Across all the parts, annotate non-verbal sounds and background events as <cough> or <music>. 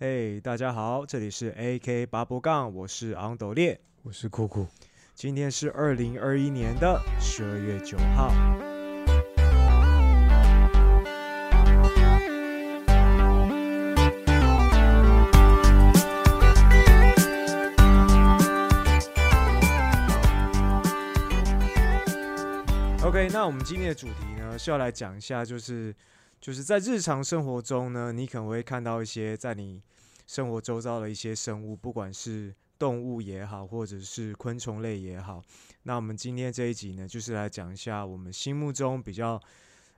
嘿大家好，这里是 AK 八波杠，我是昂斗烈，我是酷酷。今天是二零二一年的十二月九号。OK，那我们今天的主题呢是要来讲一下，就是就是在日常生活中呢，你可能会看到一些在你生活周遭的一些生物，不管是动物也好，或者是昆虫类也好。那我们今天这一集呢，就是来讲一下我们心目中比较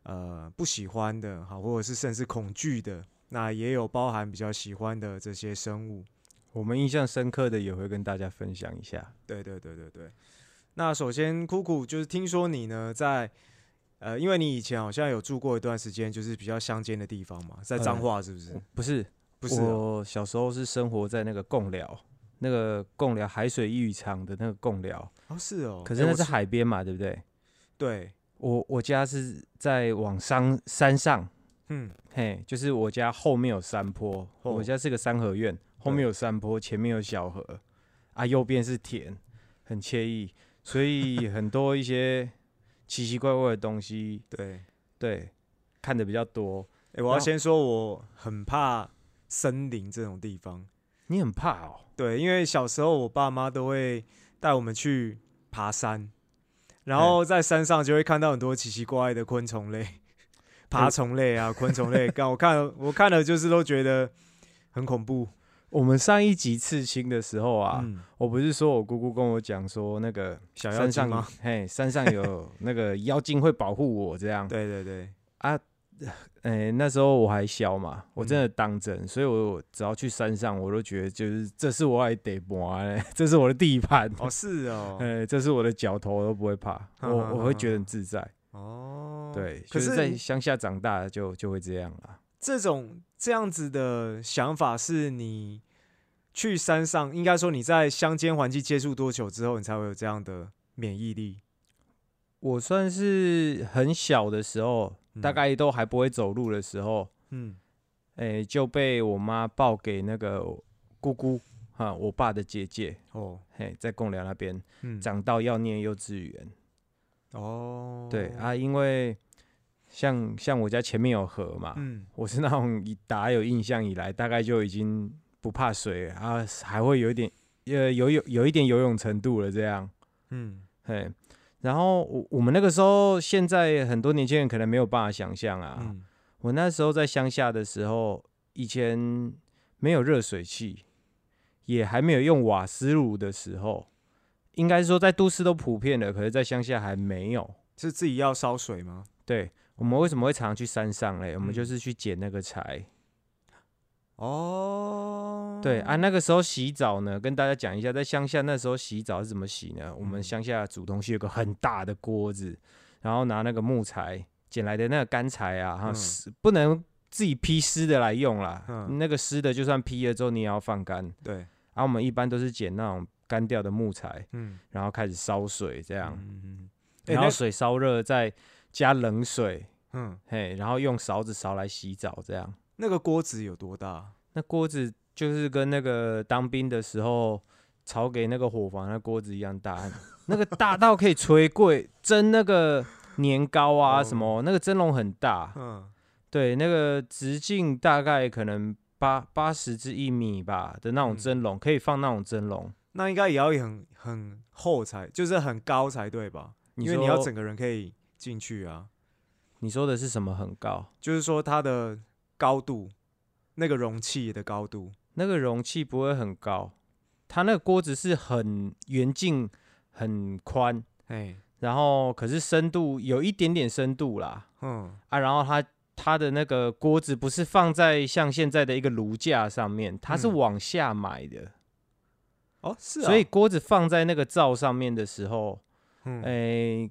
呃不喜欢的，好，或者是甚至恐惧的，那也有包含比较喜欢的这些生物。我们印象深刻的也会跟大家分享一下。对对对对对。那首先，酷酷就是听说你呢在呃，因为你以前好像有住过一段时间，就是比较乡间的地方嘛，在彰化是不是？不是，不是哦、我小时候是生活在那个贡寮，那个贡寮海水浴场的那个贡寮。哦，是哦。可是那是海边嘛，对不对？对，我我家是在往山山上，嗯，嘿，就是我家后面有山坡，哦我家是个三合院，后面有山坡，前面有小河，啊，右边是田，很惬意，所以很多一些奇奇怪怪的东西，对。对，看的比较多。诶，我要先说，我很怕森林这种地方。你很怕哦？对，因为小时候我爸妈都会带我们去爬山，然后在山上就会看到很多奇奇怪怪的昆虫类、爬虫类啊、昆虫类。<laughs> 刚我看了我看了就是都觉得很恐怖我们上一集刺青的时候啊，嗯，我不是说我姑姑跟我讲说，那个小妖山上？嘿，山上有 <laughs> 那个妖精会保护我这样。对对对，啊哎、那时候我还小嘛，我真嗯的当真，所以我只要去山上，我都觉得就是这是我爱得摸嘞，<laughs> 这是我的地盘，哦是哦，<laughs> 哎、这是我的脚头，我都不会怕，我我会觉得很自在。哦，对，可就是是在乡下长大就就会这样啦。这种这样子的想法是你去山上，应该说你在乡间环境接触多久之后，你才会有这样的免疫力？我算是很小的时候，大嗯概都还不会走路的时候，嗯，哎、就被我妈抱给那个姑姑哈，我爸的姐姐，哦，嘿，在贡寮那边嗯，长到要念幼稚园。哦，对，啊，因为像像我家前面有河嘛，嗯，我是那种以打有印象以来，大概就已经不怕水啊，还会有一点呃游泳有一点游泳程度了这样。嗯，嘿，然后我我们那个时候，现在很多年轻人可能没有办法想象啊。嗯，我那时候在乡下的时候，以前没有热水器，也还没有用瓦斯炉的时候，应该是说在都市都普遍了，可是在乡下还没有。是自己要烧水吗？对我们为什么会常常去山上嘞？我们嗯就是去捡那个柴。哦，对啊，那个时候洗澡呢，跟大家讲一下，在乡下那时候洗澡是怎么洗呢？我们嗯乡下煮东西有个很大的锅子，然后拿那个木材捡来的那个干柴啊，哈、不能自己劈湿的来用啦。嗯那个湿的就算劈了之后，你也要放干。对，然后我们一般都是捡那种干掉的木材，嗯，然后开始烧水这这样，然后水烧热再加冷水，嗯，嘿，然后用勺子勺来洗澡这样。那个锅子有多大？那锅子就是跟那个当兵的时候炒给那个伙房那锅子一样大，<laughs> 那个大到可以捶柜蒸那个年糕啊哦什么，那个蒸笼很大，嗯，对，那个直径大概可能八八十至一米吧的那种嗯蒸笼，可以放那种蒸笼。那应该也要很很厚才，就是很高才对吧？因为你要整个人可以进去啊，你说的是什么很高？就是说它的高度，那个容器的高度，那个容器不会很高，它那个锅子是很圆径很宽，哎，然后可是深度有一点点深度啦。嗯，啊，然后它它的那个锅子不是放在像现在的一个炉架上面，它是嗯。往下买的，哦，是啊，所以锅子放在那个灶上面的时候，嗯，诶、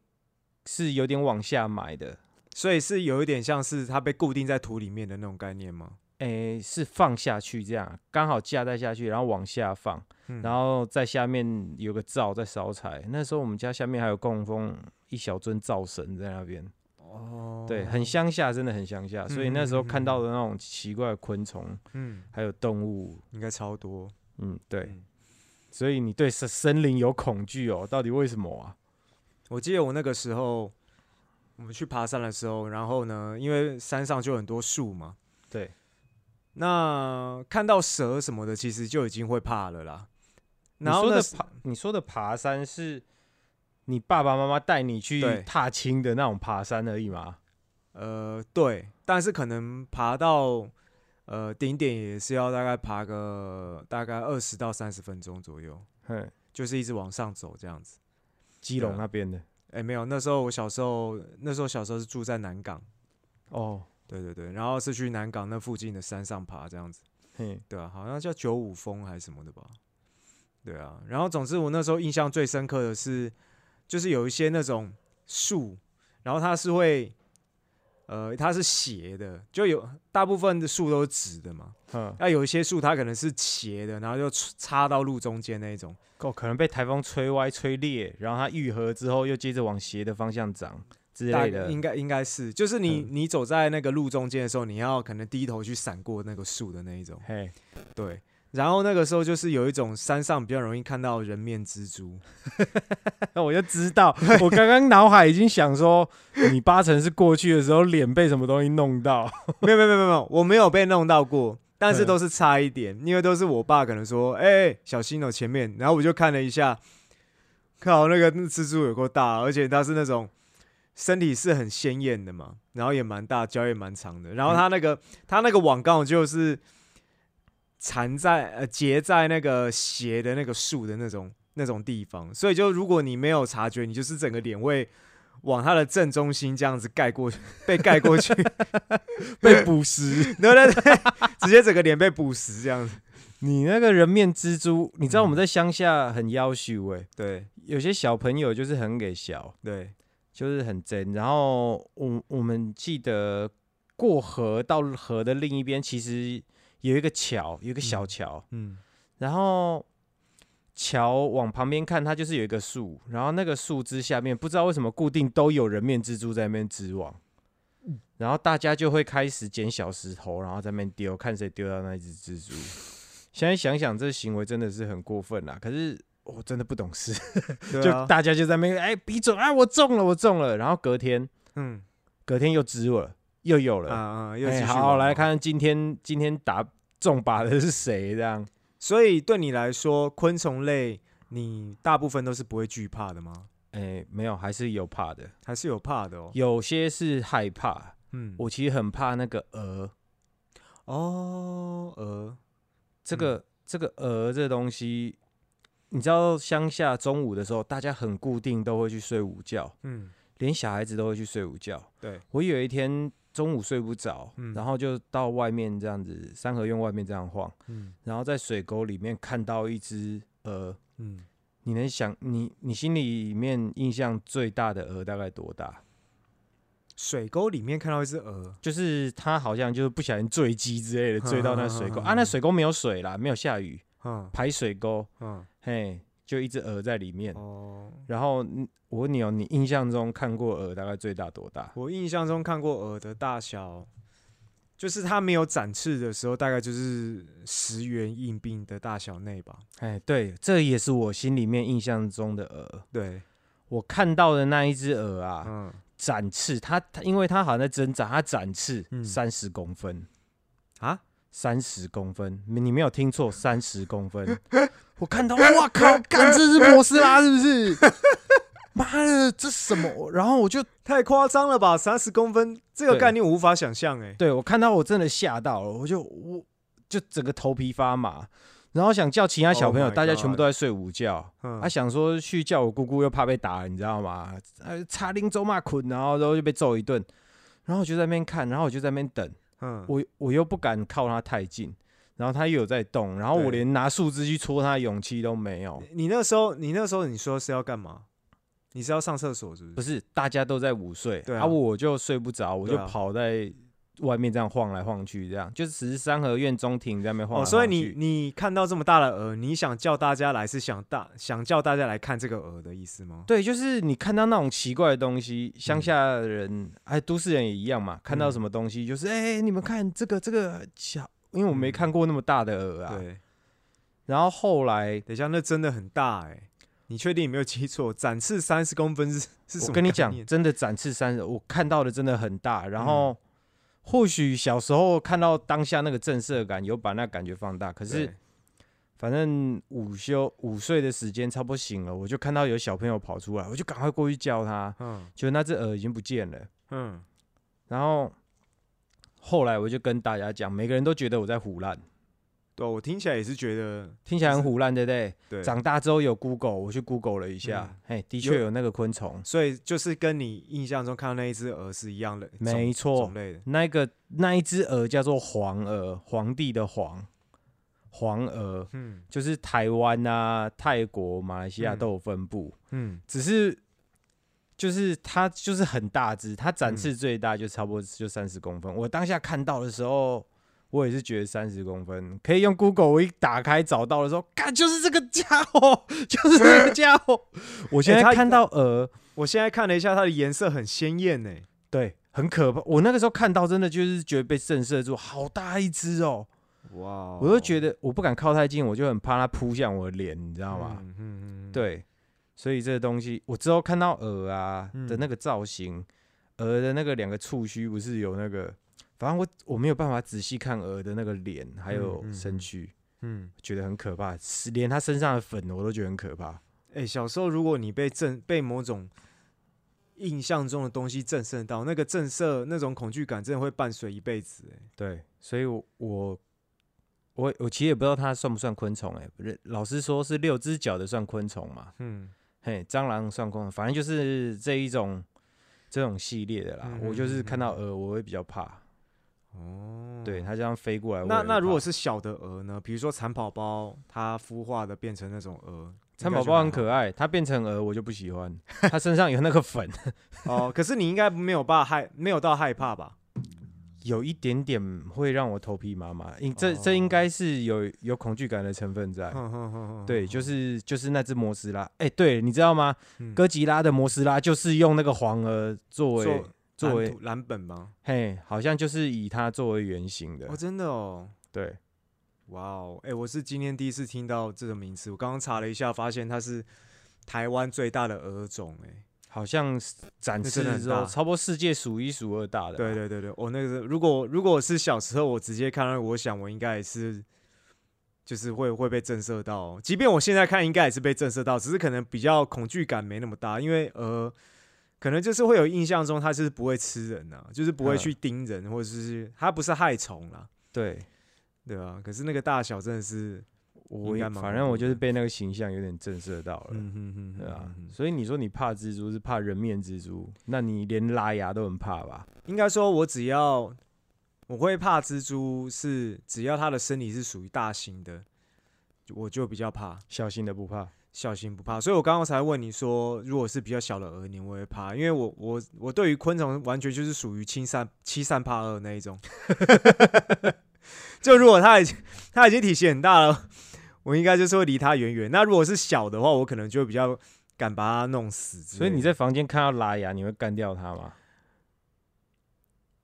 是有点往下埋的，所以是有一点像是它被固定在土里面的那种概念吗？诶、是放下去这样，刚好架在下去，然后往下放，嗯然后在下面有个灶在烧柴。那时候我们家下面还有供奉一小尊灶神在那边，哦，对，很乡下，真的很乡下。所以那时候看到的那种奇怪的昆虫，嗯，还有动物，应该超多。嗯，对。嗯所以你对森森林有恐惧哦？到底为什么啊？我记得我那个时候，我们去爬山的时候，然后呢，因为山上就很多树嘛，对，那看到蛇什么的，其实就已经会怕了啦。你然后呢，说的爬，你说的爬山是你爸爸妈妈带你去踏青的那种爬山而已吗？呃，对，但是可能爬到呃顶点也是要大概爬个大概二十到三十分钟左右，哼，就是一直往上走这样子。基隆那边的。哎、没有，那时候我小时候，那时候小时候是住在南港，哦，对对对，然后是去南港那附近的山上爬这样子。嘿，对啊，好像叫九五峰还是什么的吧。对啊，然后总之我那时候印象最深刻的是，就是有一些那种树，然后它是会，呃，它是斜的，就有大部分的树都是直的嘛，哼，那有一些树它可能是斜的，然后就插到路中间那一种。哦，可能被台风吹歪、吹裂，然后它愈合之后又接着往斜的方向长之类的。应该应该是，就是你、嗯你走在那个路中间的时候，你要可能低头去闪过那个树的那一种，嘿，对。然后那个时候就是有一种山上比较容易看到人面蜘蛛，那 <laughs> 我就知道，我刚刚脑海已经想说，你八成是过去的时候脸被什么东西弄到。没有没有没有没有，我没有被弄到过，但是嗯都是差一点，因为都是我爸可能说，哎、小心哦、前面，然后我就看了一下，靠，那个蜘蛛有够大，而且它是那种身体是很鲜艳的嘛，然后也蛮大，脚也蛮长的，然后它那个、它那个网刚好就是缠在呃结在那个斜的那个树的那种那种地方，所以就如果你没有察觉，你就是整个脸会。往它的正中心这样子盖过去，被盖过去，<laughs> 被捕食。<laughs> 对对对，直接整个脸被捕食这样子。你那个人面蜘蛛，你知道我们在乡下很要求哎，对有些小朋友就是很给小，对，就是很真。然后我我们记得过河到河的另一边，其实有一个桥，有一个小嗯桥，嗯。然后桥往旁边看，它就是有一个树，然后那个树枝下面不知道为什么固定都有人面蜘蛛在那边织网，然后大家就会开始捡小石头，然后在那边丢，看谁丢到那一只蜘蛛。现在想想，这行为真的是很过分啦。可是我真的不懂事，就大家就在那边哎比准啊，我中了，我中了。然后隔天嗯。隔天又织了，又有了。啊啊，又好，来看今天今天打 <laughs> 中靶的是谁？这样所以对你来说，昆虫类你大部分都是不会惧怕的吗？哎，没有，还是有怕的。还是有怕的哦？有些是害怕，嗯，我其实很怕那个蛾，哦，鹅，这个、这个蛾这东西，你知道乡下中午的时候，大家很固定都会去睡午觉，嗯，连小孩子都会去睡午觉。对，我有一天中午睡不着，嗯。然后就到外面这样子三合院外面这样晃，嗯。然后在水沟里面看到一只鹅。嗯，你能想你你心里面印象最大的鹅大概多大？水沟里面看到一只鹅，就是它好像就是不小心坠机之类的，<laughs> 坠到那水沟。<laughs> 啊，嗯那水沟没有水啦，没有下雨，嗯。排水沟，嗯，嘿，就一只鹅在里面。哦，然后嗯我问你哦，你印象中看过鹅大概最大多大？我印象中看过鹅的大小，就是它没有展翅的时候，大概就是十元硬币的大小内吧。哎，对，这也是我心里面印象中的鹅。对，我看到的那一只鹅啊，嗯，展翅，它它因为它好像在挣扎，它展翅嗯三十公分啊，三十公分，你没有听错，三十公分。<laughs> 我看到，哇靠，干这是摩斯拉是不是？妈的，这什么？然后我就 <laughs> 太夸张了吧？三十公分这个概念我无法想象哎。对我看到我真的吓到了，我就我就整个头皮发麻，然后想叫其他小朋友 Oh 大家全部都在睡午觉，嗯啊，想说去叫我姑姑又怕被打，你知道吗？呃，插林走马捆，然后然后就被揍一顿，然后我就在那边看，然后我就在那边等，嗯，我我又不敢靠他太近，然后他又有在动，然后我连拿树枝去戳他的勇气都没有。你那时候，你那时候你说是要干嘛？你是要上厕所是不是？不是，大家都在午睡，对啊我就睡不着，我就跑在外面这样晃来晃去，这样就是只是三合院中庭在那边晃所以你你看到这么大的鹅，你想叫大家来是想大想叫大家来看这个鹅的意思吗？对，就是你看到那种奇怪的东西，乡嗯下的人哎，都市人也一样嘛，看到嗯什么东西就是哎、你们看这个这个小，因为我没嗯看过那么大的鹅啊。对，然后后来等一下，那真的很大哎、你确定你没有记错？展翅三十公分是 <laughs> 是什么？我跟你讲，，真的展翅三十，我看到的真的很大。然后、嗯或许小时候看到当下那个震慑感，有把那感觉放大。可可是反正午休午睡的时间差不多醒了，我就看到有小朋友跑出来，我就赶快过去叫他，嗯就那只鹅已经不见了。嗯，然后后来我就跟大家讲，每个人都觉得我在胡乱，对，我听起来也是觉得听起来很就是胡乱，对不对？对，长大之后有 Google，我去 Google 了一下，嗯嘿，的有确有那个昆虫。所以就是跟你印象中看到那一只鹅是一样的种，没错种类的。那个那一只鹅叫做黄鹅，皇帝的皇，黄鹅嗯就是台湾啊、泰国、马来西亚嗯都有分布，嗯只是就是它就是很大只，它展嗯翅最大就差不多就三十公分。我当下看到的时候，我也是觉得三十公分可以用 Google，我一打开找到的时候，看就是这个家伙，就是这个家伙。<laughs> 我现在看到鹅，我现在看了一下，它的颜色很鲜艳呢。对，很可怕。我那个时候看到，真的就是觉得被震慑住，好大一只哦。哇哦，我就觉得我不敢靠太近，我就很怕它扑向我的脸，你知道吗？嗯嗯嗯，对，所以这个东西，我之后看到鹅啊嗯的那个造型，鹅的那个两个触须不是有那个，反正我我没有办法仔细看鹅的那个脸还有身躯，嗯，觉得很可怕，是连它身上的粉我都觉得很可怕。哎、小时候如果你被震被某种印象中的东西震慑到，那个震慑那种恐惧感真的会伴随一辈子。哎，对，所以我我我我其实也不知道它算不算昆虫、欸，哎，老师说是六只脚的算昆虫嘛，嗯嘿，蟑螂算昆虫，反正就是这一种这种系列的啦。嗯我就是看到嗯鹅，我会比较怕，哦，对，它这样飞过来那那如果是小的鹅呢？比如说蚕宝宝，它孵化的变成那种鹅，蚕宝宝很可爱爱，它变成鹅我就不喜欢，它身上有那个粉，<laughs> 哦。可是你应该没有怕害，没有到害怕吧？有一点点会让我头皮麻麻。应这这应该是有有恐惧感的成分在。对，就是就是那只摩斯拉，哎、对，你知道吗？嗯哥吉拉的摩斯拉就是用那个黄鹅作为做作为蓝本吗？嘿，好像就是以它作为原型的哦，。真的哦。对，哇哦，哎、我是今天第一次听到这个名词。我刚刚查了一下，发现它是台湾最大的鹅种、哎，好像展那示之后，差不多世界数一数二大的。对，对对对，我、那个是如果如果是小时候我直接看到，我想我应该也是，就是会会被震慑到哦。即便我现在看，应该也是被震慑到，只是可能比较恐惧感没那么大，因为鹅可能就是会有印象中它是不会吃人呐、就是不会嗯去叮人，或者是它不是害虫啦，对对啊、可是那个大小真的是，我反正我就是被那个形象有点震慑到了。嗯哼哼对啊所以你说你怕蜘蛛是怕人面蜘蛛，那你连拉牙都很怕吧？应该说，我只要我会怕蜘蛛是，只要它的身体是属于大型的，我就比较怕。小型的不怕，小心不怕，所以我刚刚才问你说，如果是比较小的鹅，你会不会怕？因为我我我对于昆虫完全就是属于七善欺善怕恶那一种。<laughs> 就如果它已经它已经体型很大了，我应该就是会离它远远。那如果是小的话，我可能就会比较敢把它弄死。所以你在房间看到拉牙，你会干掉它吗？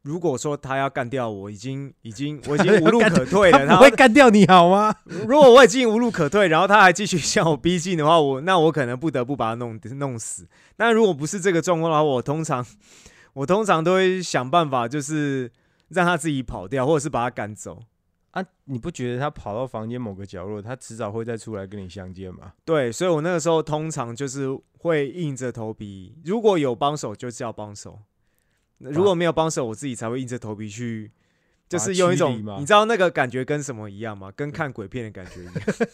如果说他要干掉我，已经已经 <laughs> 我已经无路可退了，他不会干掉你好吗？<laughs> 如果我已经无路可退，然后他还继续向我逼近的话，我那我可能不得不把他弄弄死。那如果不是这个状况的话，我通常 <laughs> 我通常都会想办法，就是让他自己跑掉，或者是把他赶走。啊，你不觉得他跑到房间某个角落，他迟早会再出来跟你相见吗？对，所以我那个时候通常就是会硬着头皮，如果有帮手就叫帮手，那如果没有帮手，我自己才会硬着头皮去。就是用一种你知道那个感觉跟什么一样吗？跟看鬼片的感觉一样。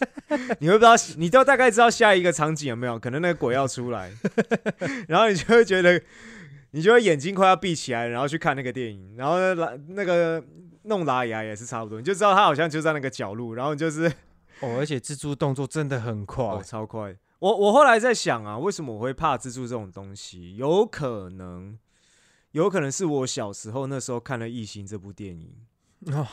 <laughs> 你会不知道，你都大概知道下一个场景有没有？可能那个鬼要出来，<laughs> 然后你就会觉得，你就会眼睛快要闭起来，然后去看那个电影，然后呢拉那个弄拉牙也是差不多，你就知道他好像就在那个角落，然后你就是哦，而且蜘蛛动作真的很快，哦超快。我我后来在想啊，为什么我会怕蜘蛛这种东西？有可能。有可能是我小时候那时候看了《异形》这部电影，<laughs> 哦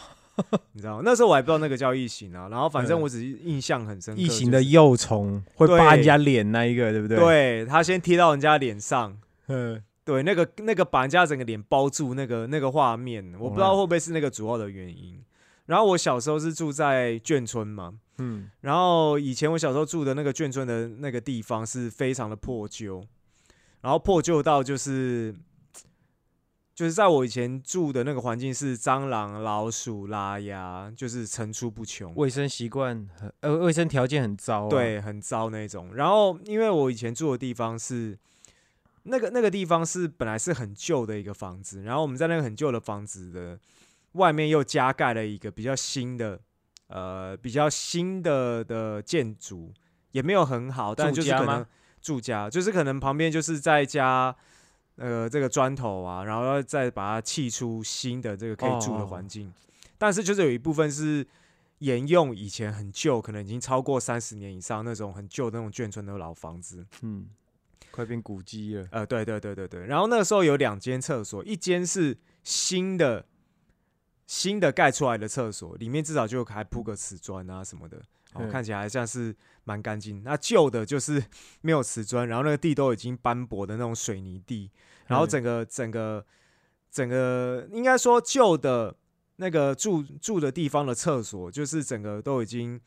你知道吗？那时候我还不知道那个叫异形啊，然后反正嗯我只是印象很深刻，异形的幼虫会扒人家脸那一个，对不对？，对他先贴到人家脸上，<laughs> 嗯，对，那个那个把人家整个脸包住，那个那个画面，我不知道会不会是那个主要的原因。然后我小时候是住在眷村嘛，嗯，然后以前我小时候住的那个眷村的那个地方是非常的破旧，然后破旧到就是就是在我以前住的那个环境是蟑螂、老鼠、拉牙，就是层出不穷。卫生习惯很呃，卫生条件很糟、啊。，对，很糟那种。然后因为我以前住的地方是那个那个地方是本来是很旧的一个房子，然后我们在那个很旧的房子的外面又加盖了一个比较新的呃比较新的的建筑，也没有很好，但就是可能住家就是可能旁边就是再加。呃，这个砖头啊，然后要再把它砌出新的这个可以住的哦环境，但是就是有一部分是沿用以前很旧，可能已经超过三十年以上那种很旧的那种眷村的老房子。嗯，快变古迹了。呃，对对对对对。然后那个时候有两间厕所，一间是新的新的盖出来的厕所，里面至少就还铺个瓷砖啊什么的，哦，嗯看起来还像是蛮干净。那旧的就是 <laughs> 没有瓷砖，然后那个地都已经斑驳的那种水泥地，然后嗯整个整个整个应该说旧的那个住住的地方的厕所，就是整个都已经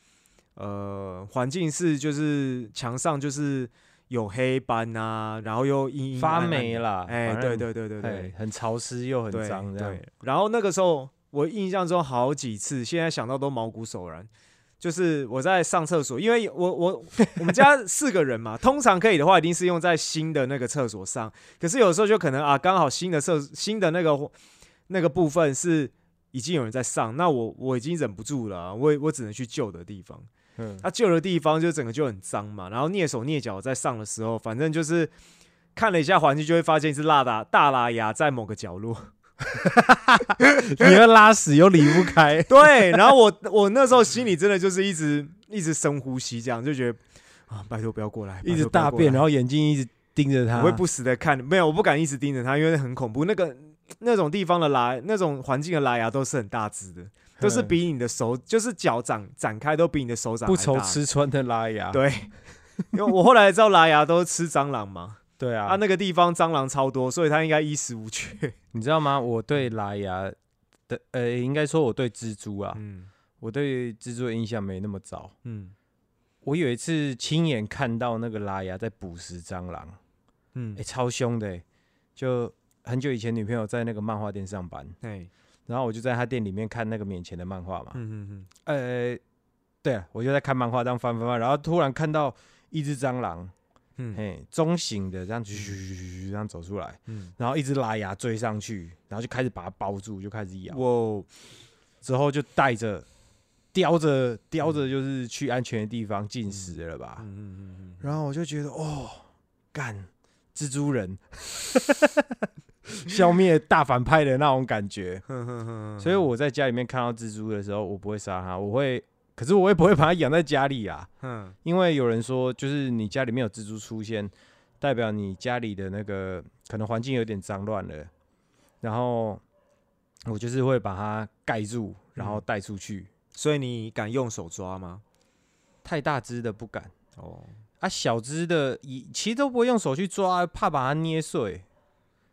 呃环境是就是墙上就是有黑斑啊，然后又阴阴发霉了哎，对对对对哎对，很潮湿又很对脏，这样对。然后那个时候我印象中好几次，现在想到都毛骨悚然。就是我在上厕所，因为我我我们家四个人嘛，<laughs> 通常可以的话，一定是用在新的那个厕所上。可是有时候就可能啊，刚好新的厕新的那个那个部分是已经有人在上，那我我已经忍不住了啊、我我只能去旧的地方。嗯，那、旧的地方就整个就很脏嘛，然后蹑手蹑脚在上的时候，反正就是看了一下环境，就会发现是辣大大拉牙在某个角落。<laughs> 你要拉屎又离不开。<laughs> 对，然后我我那时候心里真的就是一直一直深呼吸，这样就觉得啊，拜托不要过来，一直大便，然后后眼睛一直盯着他，我会不时的看，没有，我不敢一直盯着他，因为很恐怖。那个那种地方的拉，那种环境的拉牙都是很大只的，都是嗯比你的手，就是脚展展开都比你的手掌不愁吃穿的拉牙。对，因为我后来知道拉牙都是吃蟑螂嘛，对啊，啊，那个地方蟑螂超多，所以它应该衣食无缺。<laughs> 你知道吗？<laughs> 我对拉牙的，呃，应该说我对蜘蛛啊，嗯我对蜘蛛的印象没那么早。嗯我有一次亲眼看到那个拉牙在捕食蟑螂，嗯哎、，超凶的、欸。就很久以前，女朋友在那个漫画店上班，哎，然后我就在她店里面看那个免钱的漫画嘛。嗯嗯呃，对啊，我就在看漫画，这样翻翻翻，然后突然看到一只蟑螂，嗯嘿，中型的这样嘘这样走出来，嗯，然后一只拉牙追上去，然后就开始把它包住，就开始咬。我之后就带着叼着叼着，就是去安全的地方进食了吧。嗯嗯嗯然后我就觉得，哦，干蜘蛛人，消灭大反派的那种感觉。所以我在家里面看到蜘蛛的时候，我不会杀它，我会，可是我也不会把它养在家里啊，<laughs> 嗯因为有人说，就是你家里面有蜘蛛出现，代表你家里的那个可能环境有点脏乱了。然后我就是会把它盖住，然后嗯带出去。所以你敢用手抓吗？太大只的不敢哦，啊，小只的也其实都不会用手去抓，怕把它捏碎。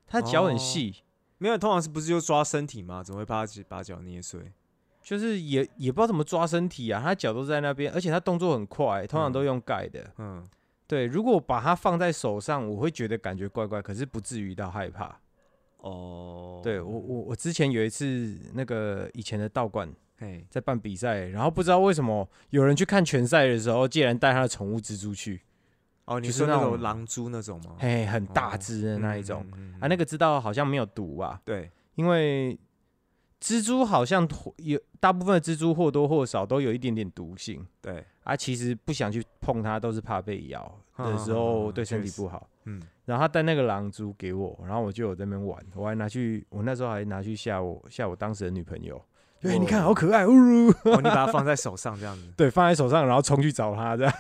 它脚很细，没有，通常是不是就抓身体吗？怎么会把它把脚捏碎？就是也也不知道怎么抓身体啊，他脚都在那边，而且他动作很快，通常都嗯用盖的。嗯，对，如果把它放在手上，我会觉得感觉怪怪，可是不至于到害怕。哦，对我我我之前有一次那个以前的道馆嘿，在办比赛，然后不知道为什么有人去看拳赛的时候，竟然带他的宠物蜘蛛去，哦，你就是说那那种种狼蛛那种吗？嘿，很大哦只的那一种、嗯，嗯啊，那个知道好像没有毒吧？对，因为蜘蛛好像有大部分的蜘蛛或多或少都有一点点毒性对，啊，其实不想去碰它，都是怕被咬的时候对身体不好。嗯，然后他带那个狼蛛给我，然后我就有在那边玩，我还拿去，我那时候还拿去吓我吓我当时的女朋友。对，你看好可爱，呜 <laughs> 你把它放在手上这样子，对，放在手上，然后冲去找它，这样，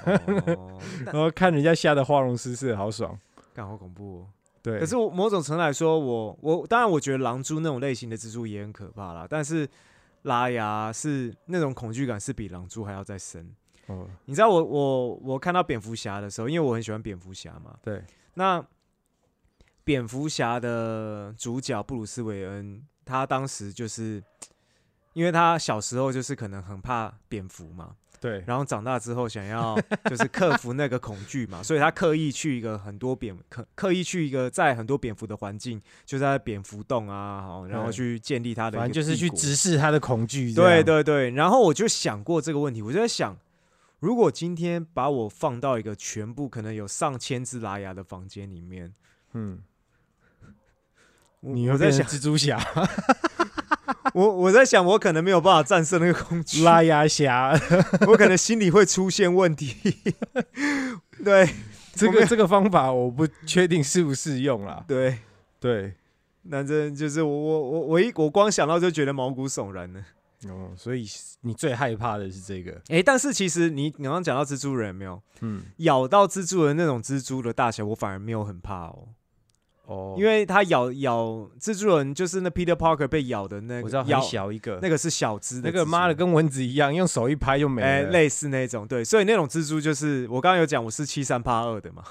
哦，<laughs> 然后看人家吓得花容失色，好爽。干好恐怖哦。对，可是我某种程度来说，我我当然我觉得狼蛛那种类型的蜘蛛也很可怕啦，但是拉牙是那种恐惧感是比狼蛛还要再深。哦，你知道我我我看到蝙蝠侠的时候，因为我很喜欢蝙蝠侠嘛，对，那蝙蝠侠的主角布鲁斯韦恩，他当时就是因为他小时候就是可能很怕蝙蝠嘛，对，然后长大之后想要就是克服那个恐惧嘛，所以他刻意去一个很多蝙刻刻意去一个在很多蝙蝠的环境，就在蝙蝠洞啊，好，然后去建立他的反正就是去直视他的恐惧。这对样，对对，然后我就想过这个问题，我就在想，如果今天把我放到一个全部可能有上千只拉牙的房间里面，嗯，我你会变成我在想，蜘蛛侠、<laughs> 我我在想，我可能没有办法战胜那个恐惧，拉牙侠，<laughs> 我可能心里会出现问题。对 <laughs> 这个这个方法我不确定适不适用啦。对，对，反正就是我我我我一我光想到就觉得毛骨悚然了。哦，所以你最害怕的是这个，诶，但是其实你你刚刚讲到蜘蛛人没有嗯，咬到蜘蛛人那种蜘蛛的大小，我反而没有很怕哦。哦，因为他咬咬蜘蛛人，就是那 Peter Parker 被咬的那个，我知道很咬小一个，那个是小只的，那个妈的跟蚊子一样，用手一拍就没哎、了。类似那种，对，所以那种蜘蛛就是我刚刚有讲我是七三八二的嘛，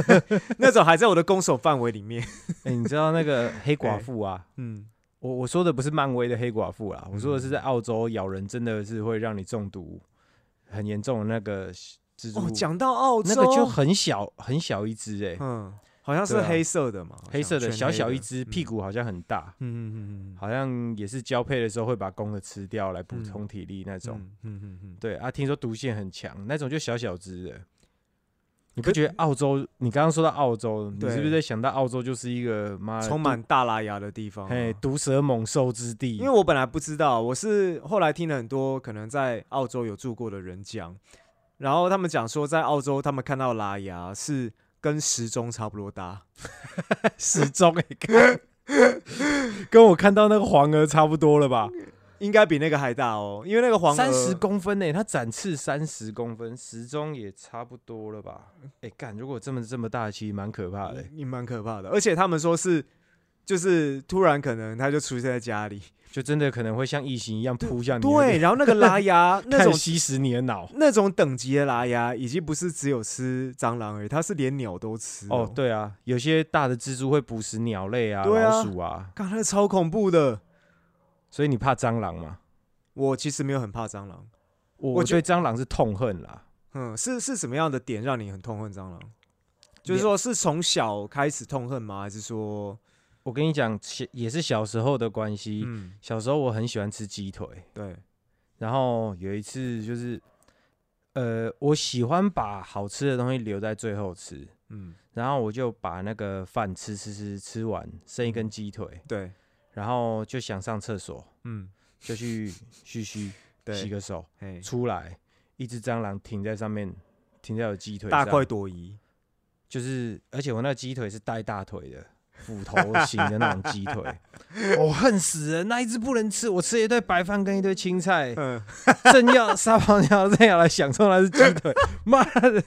<laughs> 那种还在我的攻守范围里面，<laughs> 哎、你知道那个黑寡妇啊？<laughs> 嗯，我我说的不是漫威的黑寡妇啦，我说的是在澳洲咬人真的是会让你中毒很严重的那个蜘蛛。哦，讲到澳洲，那个就很小很小一只哎、嗯，好像是黑色的嘛，黑色的小小一只，屁，嗯股好像很大，嗯嗯嗯嗯，好像也是交配的时候会把公的吃掉来补嗯充体力那种。嗯嗯嗯对啊，听说毒性很强，那种就小小只的。你不觉得澳洲？你刚刚说到澳洲，你是不是在想到澳洲就是一个妈充满大拉牙的地方、毒嘿啊。毒蛇猛兽之地？因为我本来不知道，我是后来听了很多可能在澳洲有住过的人讲，然后他们讲说，在澳洲他们看到拉牙是跟时钟差不多大，<laughs> 时钟哎，跟跟我看到那个黄鹅差不多了吧？应该比那个还大哦，因为那个黄三十公分呢，它展翅三十公分，时钟也差不多了吧？哎、干，如果这么这么大，其实蛮可怕的欸、也蛮可怕的，而且他们说是就是突然可能它就出现在家里，就真的可能会像异形一样 <laughs> 扑向你，对，，然后那个拉牙 <laughs> 那种吸食你的脑。那种等级的拉牙，已经不是只有吃蟑螂而已，它是连鸟都吃哦，，对啊，有些大的蜘蛛会捕食鸟类啊、老鼠啊，刚才超恐怖的。所以你怕蟑螂吗？我其实没有很怕蟑螂，我觉我我对蟑螂是痛恨啦。嗯，是是什么样的点让你很痛恨蟑螂？就是说，是从小开始痛恨吗？还是说，我跟你讲，小也是小时候的关系。嗯，小时候我很喜欢吃鸡腿，对，然后有一次就是，呃，我喜欢把好吃的东西留在最后吃，嗯，然后我就把那个饭吃吃吃吃完，剩一根鸡腿，对，然后就想上厕所，嗯，就去 <laughs> 嘘嘘对，洗个手，嘿，出来一只蟑螂停在上面，停在我鸡腿上，大快朵颐，就是，而且我那鸡腿是带大腿的。斧头型的那种鸡腿，我 <laughs> 恨死人！那一只不能吃，我吃一堆白饭跟一堆青菜，嗯，正要撒泡尿，正要来享受那只鸡腿，<laughs> 妈的，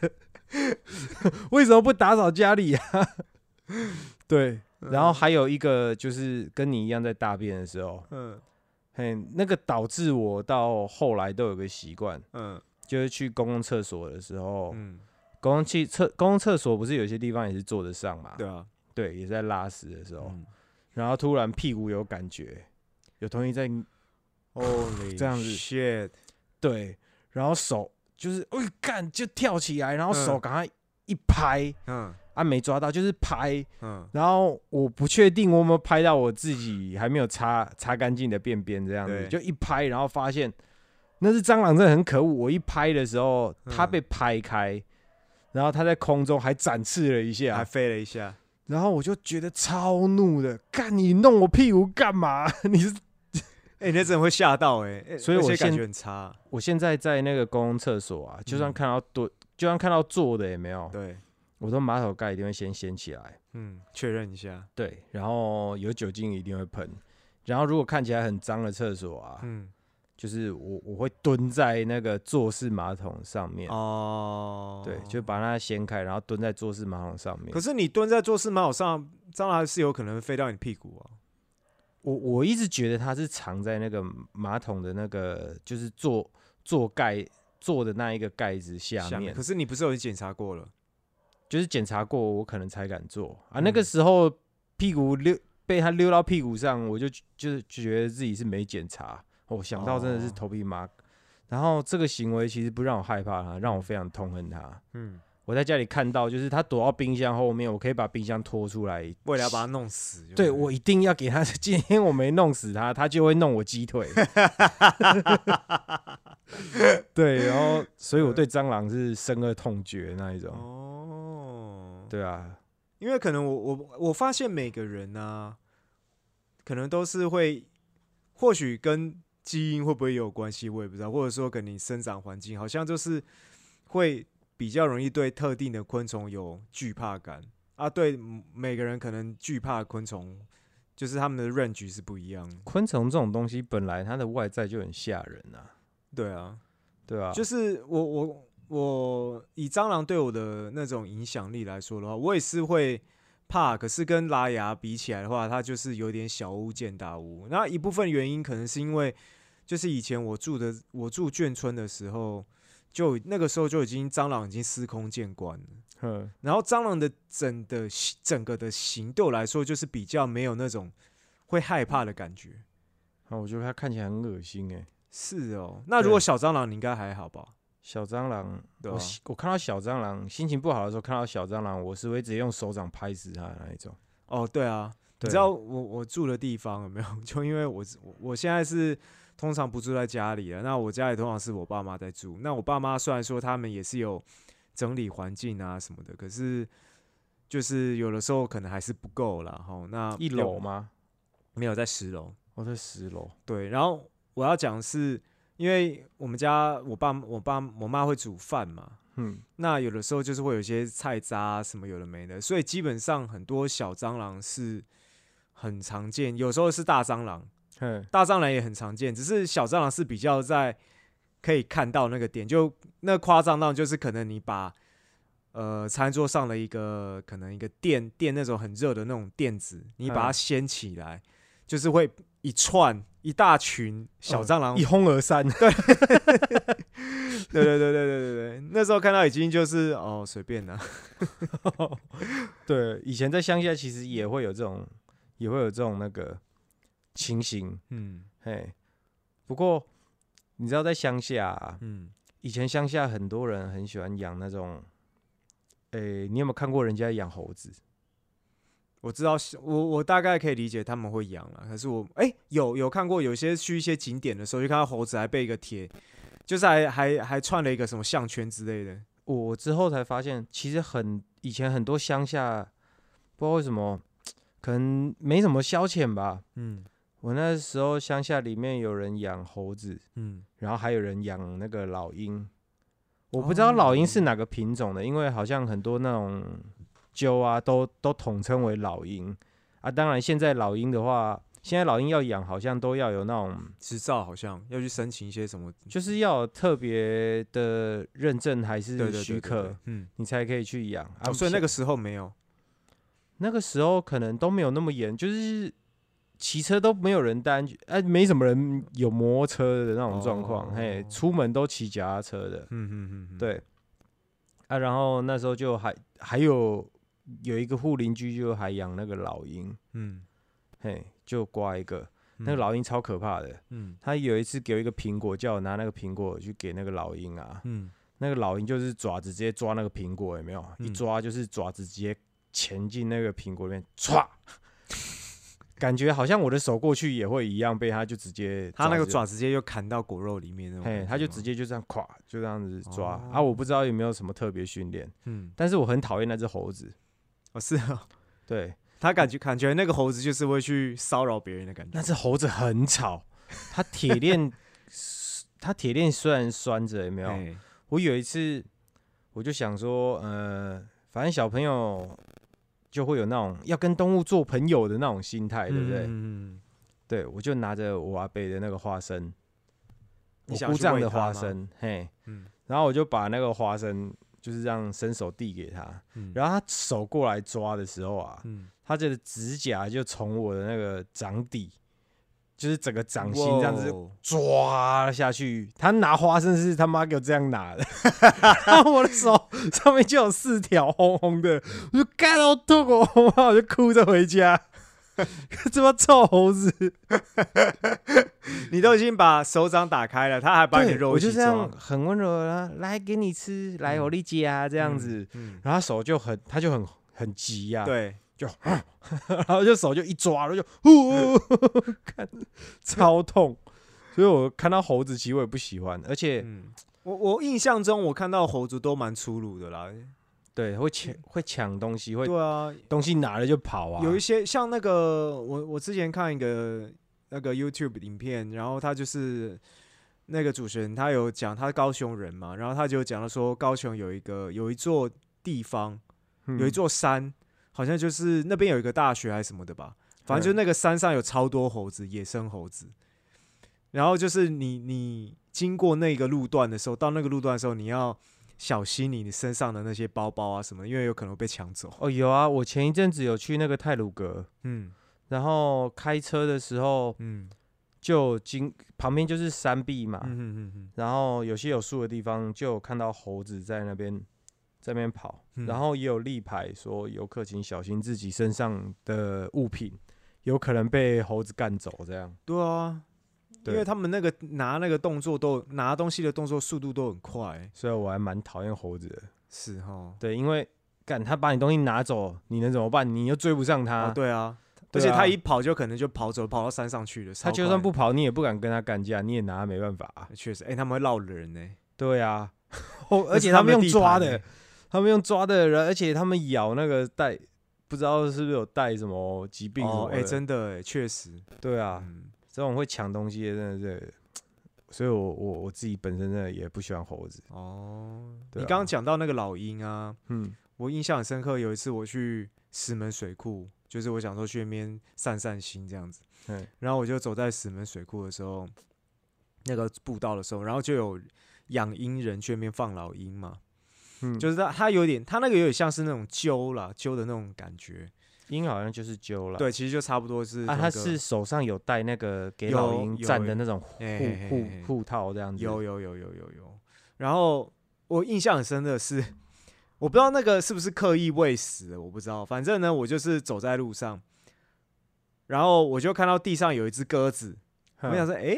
为什么不打扫家里啊？<laughs> 对，然后还有一个就是跟你一样在大便的时候，嗯。嘿，那个导致我到后来都有个习惯，嗯。就是去公共厕所的时候，嗯，公共汽厕公共厕所不是有些地方也是坐得上嘛？对啊，对，也在拉屎的时候，嗯。然后突然屁股有感觉，有东西在，Holy <coughs> 这样子 shit，对，然后手就是哎干就跳起来，然后手嗯赶快一拍，嗯。啊没抓到就是拍，嗯，然后我不确定我有没有拍到我自己还没有擦擦干净的便便这样子，就一拍，然后发现那只蟑螂真的很可恶，我一拍的时候它嗯。被拍开，然后它在空中还展翅了一下还，飞了一下，然后我就觉得超怒的，干你弄我屁股干嘛？<laughs> 你是哎，那真的会吓到哎，哎所以我感觉很差，我现在在那个公共厕所啊，就算嗯看到蹲，就算看到坐的也没有，对，我都马桶盖一定会先掀起来，嗯，确认一下，对，然后有酒精一定会喷，然后如果看起来很脏的厕所啊，嗯就是我我会蹲在那个坐式马桶上面，哦，对，就把它掀开，然后蹲在坐式马桶上面可。是你蹲在坐式马桶上，蟑螂是有可能飞到你屁股啊。我我一直觉得它是藏在那个马桶的那个就是坐坐盖坐的那一个盖子下面可，是你不是有检查过了？就是检查过我可能才敢做啊。那个嗯时候屁股溜被它溜到屁股上，我就就是觉得自己是没检查。我想到真的是哦头皮麻。然后这个行为其实不让我害怕它，让我非常痛恨他。嗯，我在家里看到，就是他躲到冰箱后面，我可以把冰箱拖出来。为了要把它弄死。对我一定要给他，<laughs> 今天我没弄死他，他就会弄我鸡腿。<laughs> 对，然后所以我对蟑螂是深恶痛绝那一种。哦，对啊，因为可能我我我发现每个人呢、可能都是会，或许跟基因会不会有关系，我也不知道，或者说跟你生长环境，好像就是会比较容易对特定的昆虫有惧怕感啊。对嗯每个人可能惧怕昆虫，就是他们的 range 是不一样的。昆虫这种东西本来它的外在就很吓人啊，对啊，对啊、就是我我我以蟑螂对我的那种影响力来说的话，我也是会怕，可是跟拉牙比起来的话，它就是有点小巫见大巫。那一部分原因可能是因为，就是以前我住的我住眷村的时候，就那个时候就已经蟑螂已经司空见惯了。嗯，然后蟑螂的整的整个的形对我来说，就是比较没有那种会害怕的感觉。啊我觉得它看起来很恶心哎、是哦，那如果小蟑螂，你应该还好吧？小蟑螂？我我看到小蟑螂，心情不好的时候看到小蟑螂，我是会直接用手掌拍死它的那一种。哦，对啊，你知道我我住的地方有没有？<laughs> 就因为我我我现在是通常不住在家里了，那我家里通常是我爸妈在住。那我爸妈虽然说他们也是有整理环境啊什么的，可是就是有的时候可能还是不够啦。哈。那一楼吗？没有在十楼，我在十楼。对。然后我要讲的是，因为我们家我爸我爸我妈会煮饭嘛，嗯，那有的时候就是会有一些菜渣啊什么有的没的，所以基本上很多小蟑螂是很常见，有时候是大蟑螂，哼，大蟑螂也很常见，只是小蟑螂是比较在可以看到那个点，就那夸张到就是可能你把呃餐桌上的一个可能一个垫垫那种很热的那种垫子，你把它嗯掀起来，就是会一串一大群小蟑螂一哄而散。对。<laughs> 对对对对对对对，那时候看到已经就是哦随便啦，对，以前在乡下其实也会有这种，也会有这种那个情形。嗯嘿，不过你知道在乡下、啊，嗯，以前乡下很多人很喜欢养那种，诶、你有没有看过人家养猴子？我知道，我我大概可以理解他们会养了，可是我哎、有有看过，有些去一些景点的时候，就看到猴子还被一个铁，就是还还还串了一个什么项圈之类的，我之后才发现，其实很以前很多乡下，不知道为什么，可能没什么消遣吧。嗯我那时候乡下里面有人养猴子，嗯，然后还有人养那个老鹰。我不知道老鹰是哦哪个品种的，因为好像很多那种鸠啊，都都统称为老鹰啊。当然，现在老鹰的话，现在老鹰要养，好像都要有那种，执照好像要去申请一些什么，就是要有特别的认证还是许对可，对嗯，你才可以去养啊。哦，所以那像个时候没有，那个时候可能都没有那么严，就是骑车都没有人戴安全，哎、没什么人有摩托车的那种状况，嘿，哦出门都骑脚踏车的，嗯嗯嗯，嗯，对。啊，然后那时候就还还有有一个护邻居就还养那个老鹰，嗯，嘿，就挂一个，那个嗯，老鹰超可怕的。嗯。他有一次给我一个苹果，叫我拿那个苹果去给那个老鹰啊，嗯，那个老鹰就是爪子直接抓那个苹果，有没有？一嗯抓就是爪子直接潜进那个苹果里面，歘，感觉好像我的手过去也会一样，被他就直接他那个爪直接就砍到果肉里面那种嘿，吗，他就直接就这样垮，就这样子抓、哦啊！我不知道有没有什么特别训练，嗯，但是我很讨厌那只猴子。<laughs> 哦是啊，对，<laughs> 他感觉感觉那个猴子就是会去骚扰别人的感觉那，只猴子很吵，它铁链，它铁链虽然拴着，有没有？哎我有一次我就想说，呃，反正小朋友就会有那种要跟动物做朋友的那种心态，对不对？嗯，对，我就拿着我阿伯的那个花生，你我姑丈的花生，嘿，嗯。然后我就把那个花生就是这样伸手递给他，嗯。然后他手过来抓的时候啊，嗯，他的指甲就从我的那个掌底，就是整个掌心这样子抓下去。他拿花生是他妈给我这样拿的，然 <laughs> 后我的手上面就有四条红红的，我就干到痛哦，然后我就哭着回家。<laughs> 这帮臭猴子！你都已经把手掌打开了，他还把你的肉我就这样，很温柔的来给你吃，来嗯我力加这样嗯子，嗯，然后他手就很，他就很很急呀、对，然后就手就一抓，然后就呼，看超痛。所以我看到猴子，其实我也不喜欢，而且、嗯，我我印象中我看到猴子都蛮粗鲁的啦，对会抢会抢东西，会对啊，东西拿了就跑啊。有一些像那个我我之前看一个那个 YouTube 影片，然后他就是那个主持人，他有讲他是高雄人嘛，然后他就讲到说高雄有一个有一座地方嗯有一座山，好像就是那边有一个大学还是什么的吧，反正就那个山上有超多猴子，野生猴子。然后就是你你经过那个路段的时候，到那个路段的时候，你要小心你你身上的那些包包啊什么，因为有可能被抢走。哦有啊，我前一阵子有去那个泰鲁阁，嗯然后开车的时候嗯就经旁边就是山壁嘛，嗯嗯嗯嗯然后有些有树的地方就有看到猴子在那边在那边跑，嗯然后也有立牌说游客请小心自己身上的物品，有可能被猴子干走这样。对啊，因为他们那个拿那个动作都拿东西的动作速度都很快，所以我还蛮讨厌猴子的。是哈。对，因为干他把你东西拿走，你能怎么办？你又追不上他，啊，对啊，而且他一跑就可能就跑走，跑到山上去了。他就算不跑，你也不敢跟他干架，你也拿他没办法啊、确实，哎、他们会绕人呢、对啊，哦 <laughs> 而且他们用抓的他们用抓的人，而且他们咬那个带，不知道是不是有带什么疾病什么哦，的。哎、真的哎、确实，对啊，嗯，这种会抢东西的真的是，所以我我我自己本身呢也不喜欢猴子。哦，你刚刚讲到那个老鹰啊，嗯，我印象很深刻。有一次我去石门水库，就是我想说去那边散散心这样子，对，然后我就走在石门水库的时候，那个步道的时候，然后就有养鹰人去那边放老鹰嘛，嗯，就是它它有点，它那个有点像是那种揪了，揪的那种感觉。鹰好像就是揪了。对，其实就差不多是啊，那个他是手上有戴那个给老鹰站的那种护护护套这样子。有有有有有有。然后我印象很深的是，我不知道那个是不是刻意喂食的，我不知道。反正呢，我就是走在路上，然后我就看到地上有一只鸽子，我想哼，说，诶，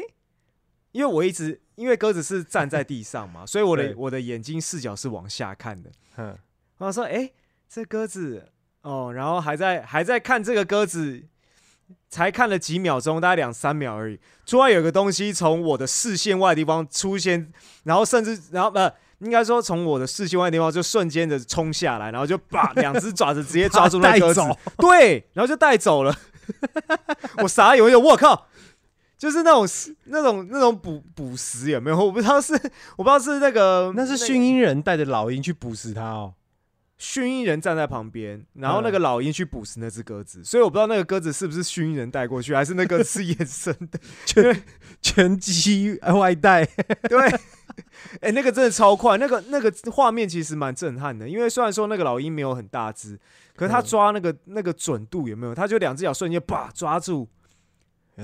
因为我一直因为鸽子是站在地上嘛，<laughs> 所以我的我的眼睛视角是往下看的。哼，然后说，诶，这鸽子哦，然后还在还在看这个鸽子，才看了几秒钟，大概两三秒而已。突然有个东西从我的视线外的地方出现，然后甚至然后呃，应该说从我的视线外的地方就瞬间的冲下来，然后就把 <laughs> 两只爪子直接抓住那带鸽子，对，然后就带走了。<laughs> 我傻眼，我靠！就是那种那种那种捕捕食有没有？<laughs> 我不知道是我不知道是那个那是个驯鹰人带着老鹰去捕食它哦。驯鹰人站在旁边，然后那嗯个老鹰去捕食那只鸽子，所以我不知道那个鸽子是不是驯鹰人带过去，还是那个是野生的。全全鸡外带，对，<laughs> 哎、那个真的超快，那个那个画面其实蛮震撼的，因为虽然说那个老鹰没有很大只，可是它嗯抓那个、那个准度有没有？它就两只脚瞬间叭抓住，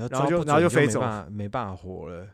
然后就然后就飞走没办法活了，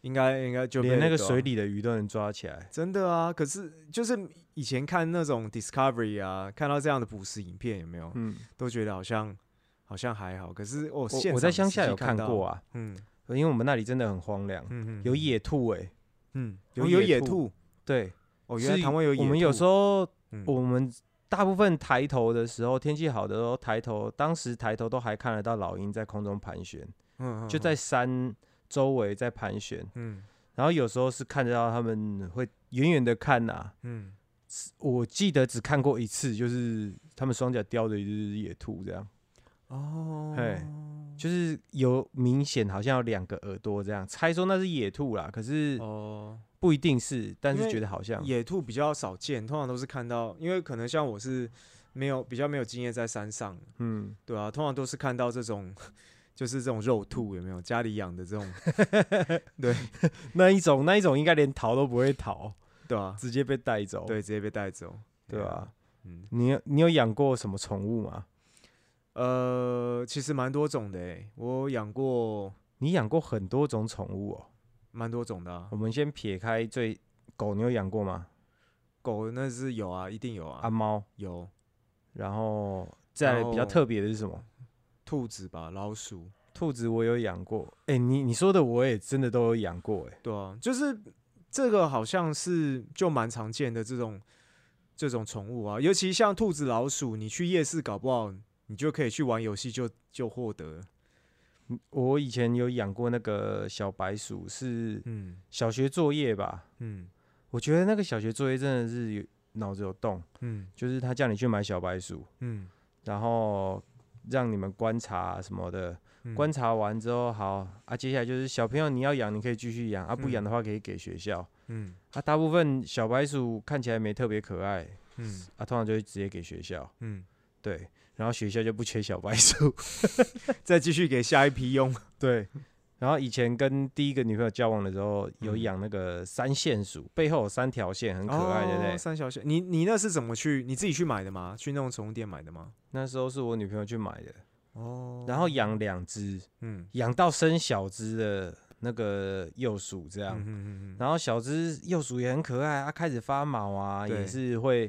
应该应该就连那个水里的鱼都能抓起来。真的啊，可是就是以前看那种 Discovery 啊，看到这样的捕食影片有没有，嗯，都觉得好像好像还好，可是我我我在乡下有看过，啊，嗯因为我们那里真的很荒凉，嗯嗯，有野兔哎、嗯有有有野兔对，哦，原来是台湾有野兔，我们有时候嗯我们大部分抬头的时候，天气好的时候抬头，当时抬头都还看得到老鹰在空中盘旋，嗯就在山周围在盘旋，嗯。然后有时候是看得到他们会远远的看呐、嗯。我记得只看过一次，就是他们双脚叼着一只野兔这样，哦，嘿就是有明显好像有两个耳朵这样，猜说那是野兔啦，可是哦，不一定是，但是觉得好像。野兔比较少见，通常都是看到，因为可能像我是没有比较没有经验在山上，嗯，对啊，通常都是看到这种就是这种肉兔有没有？家里养的这种，<laughs> 对 <laughs> 那一种那一种应该连逃都不会逃，对啊，直接被带走。对，直接被带走，啊对吧？嗯，你有你有养过什么宠物吗？呃，其实蛮多种的诶，我养过你养过很多种宠物哦。蛮多种的啊、我们先撇开最狗，你有养过吗？狗那是有啊，一定有啊，啊，猫，有然后再比较特别的是什么？兔子吧，老鼠，兔子我有养过。哎、你你说的我也真的都有养过。哎，对啊，就是这个好像是就蛮常见的这种这种宠物啊，尤其像兔子、老鼠，你去夜市搞不好你就可以去玩游戏就就获得，我以前有养过那个小白鼠，是嗯。小学作业吧？嗯。我觉得那个小学作业真的是有脑子有洞，嗯。就是他叫你去买小白鼠，嗯，然后让你们观察什么的，嗯。观察完之后，好啊，接下来就是小朋友你要养，你可以继续养啊，不养的话可以给学校。嗯。啊，大部分小白鼠看起来没特别可爱嗯。啊，通常就会直接给学校。嗯，对，然后学校就不缺小白鼠。<laughs> 再继续给下一批用，<laughs> 对，然后以前跟第一个女朋友交往的时候，有嗯养那个三线鼠，背后有三条线，很可爱，对不哦对？三条线，你你那是怎么去？你自己去买的吗？去那种宠物店买的吗？那时候是我女朋友去买的，哦然后养两只，嗯养到生小只的那个幼鼠这样。嗯嗯嗯，然后小只幼鼠也很可爱，它开始发毛啊，也是会，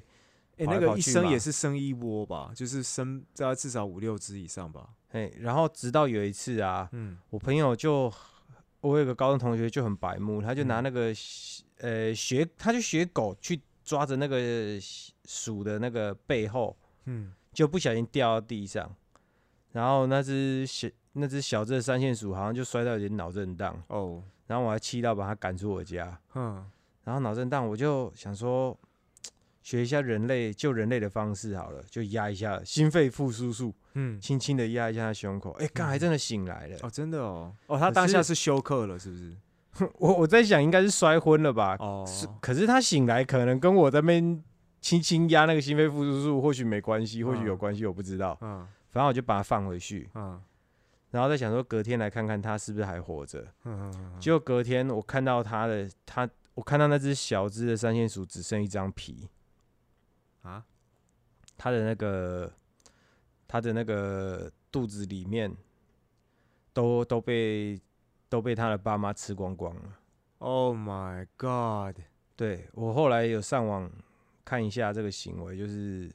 哎、那个一生也是生一窝吧，就是生大概至少五六只以上吧。哎，然后直到有一次啊，嗯我朋友就，我有个高中同学就很白目，他就拿嗯那个、呃学，他就学狗去抓着那个鼠的那个背后，嗯，就不小心掉到地上，然后那只小那只小只的三线鼠好像就摔到有点脑震荡，哦，然后我还气到把它赶出我家，嗯然后脑震荡我就想说。学一下人类救人类的方式好了，就压一下心肺复苏术，嗯，轻轻的压一下他胸口，哎、刚才真的醒来了。哦，真的哦，哦，他当下是是休克了，是不是？<laughs> 我我在想应该是摔昏了吧，哦，是，可是他醒来可能跟我在那边轻轻压那个心肺复苏术或许没关系，或许有嗯关系，我不知道。嗯。反正我就把它放回去，嗯。然后再想说隔天来看看他是不是还活着。嗯嗯，结果隔天我看到他的他，我看到那只小只的三线鼠只剩一张皮，啊，他的那个他的那个肚子里面都都被都被他的爸妈吃光光了。Oh my God！对我后来有上网看一下这个行为，就是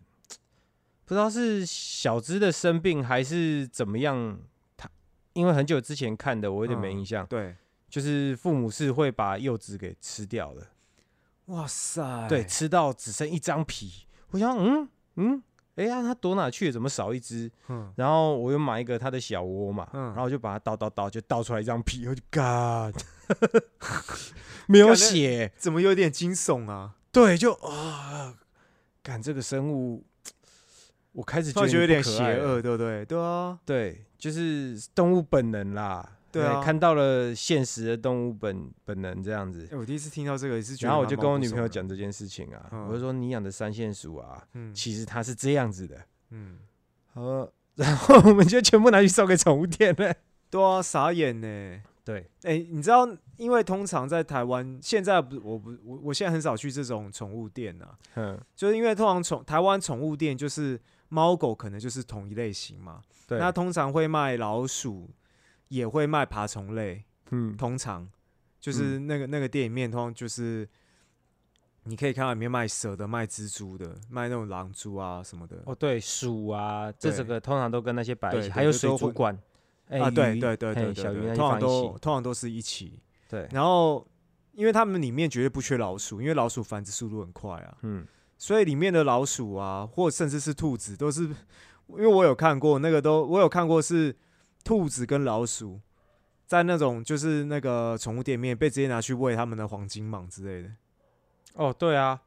<tsk> 不知道是小只的生病还是怎么样。他因为很久之前看的，我有点没嗯印象。对，就是父母是会把柚子给吃掉的，哇塞，对，吃到只剩一张皮。我想，嗯嗯，哎呀，它躲哪去了？怎么少一只？嗯然后我又买一个它的小窝嘛，嗯然后我就把它倒倒倒，就倒出来一张皮，我就 God，<laughs> 没有血。怎么有点惊悚啊？对，就啊，感这个生物，我开始觉得有点邪恶，。对不对？对啊，对，就是动物本能啦。对啊。看到了现实的动物本本能这样子。哎，。我第一次听到这个，也是觉得然后我就跟我女朋友讲这件事情啊，嗯。我就说你养的三线鼠啊，嗯。其实它是这样子的。嗯，呃，<laughs> 然后我们就全部拿去送给宠物店了。对啊，傻眼呢。对，哎、你知道，因为通常在台湾，现在不，我不，我我现在很少去这种宠物店啊，嗯，就是因为通常宠台湾宠物店就是猫狗可能就是同一类型嘛，对，那通常会卖老鼠，也会卖爬虫类，嗯，通常。就是那个、那个店里面，通常就是你可以看到里面卖蛇的、卖蜘蛛的、卖那种狼蛛啊什么的。哦，对，鼠啊，这对。整个通常都跟那些摆一起，对对还有水族馆，哎啊，对鱼对对对小鱼通常都通常都是一起。对，然后，因为他们里面绝对不缺老鼠，因为老鼠繁殖速度很快啊，嗯，所以里面的老鼠啊，或甚至是兔子，都是因为我有看过那个都，我有看过是兔子跟老鼠在那种就是那个宠物店面被直接拿去喂他们的黄金蟒之类的。哦，对啊，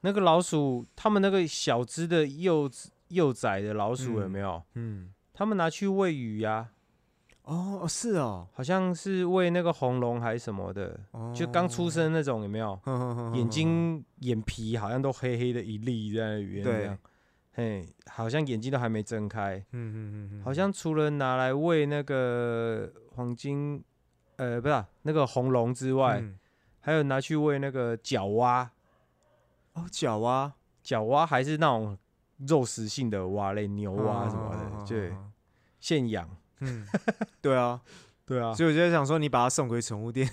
那个老鼠，他们那个小只的幼幼崽的老鼠有嗯没有？嗯，他们拿去喂鱼呀、哦，哦是哦，好像是喂那个红龙还是什么的，哦就刚出生那种有没有？眼睛眼皮好像都黑黑的一粒在那里面，对这样，嘿，好像眼睛都还没睁开，嗯嗯嗯嗯，好像除了拿来喂那个黄金，呃，不是啊、那个红龙之外，嗯还有拿去喂那个角蛙，哦，角蛙，角蛙还是那种肉食性的蛙类，牛蛙什么的，对，嗯现养。嗯，<laughs> 对啊，对啊，所以我就在想说，你把它送回宠物店，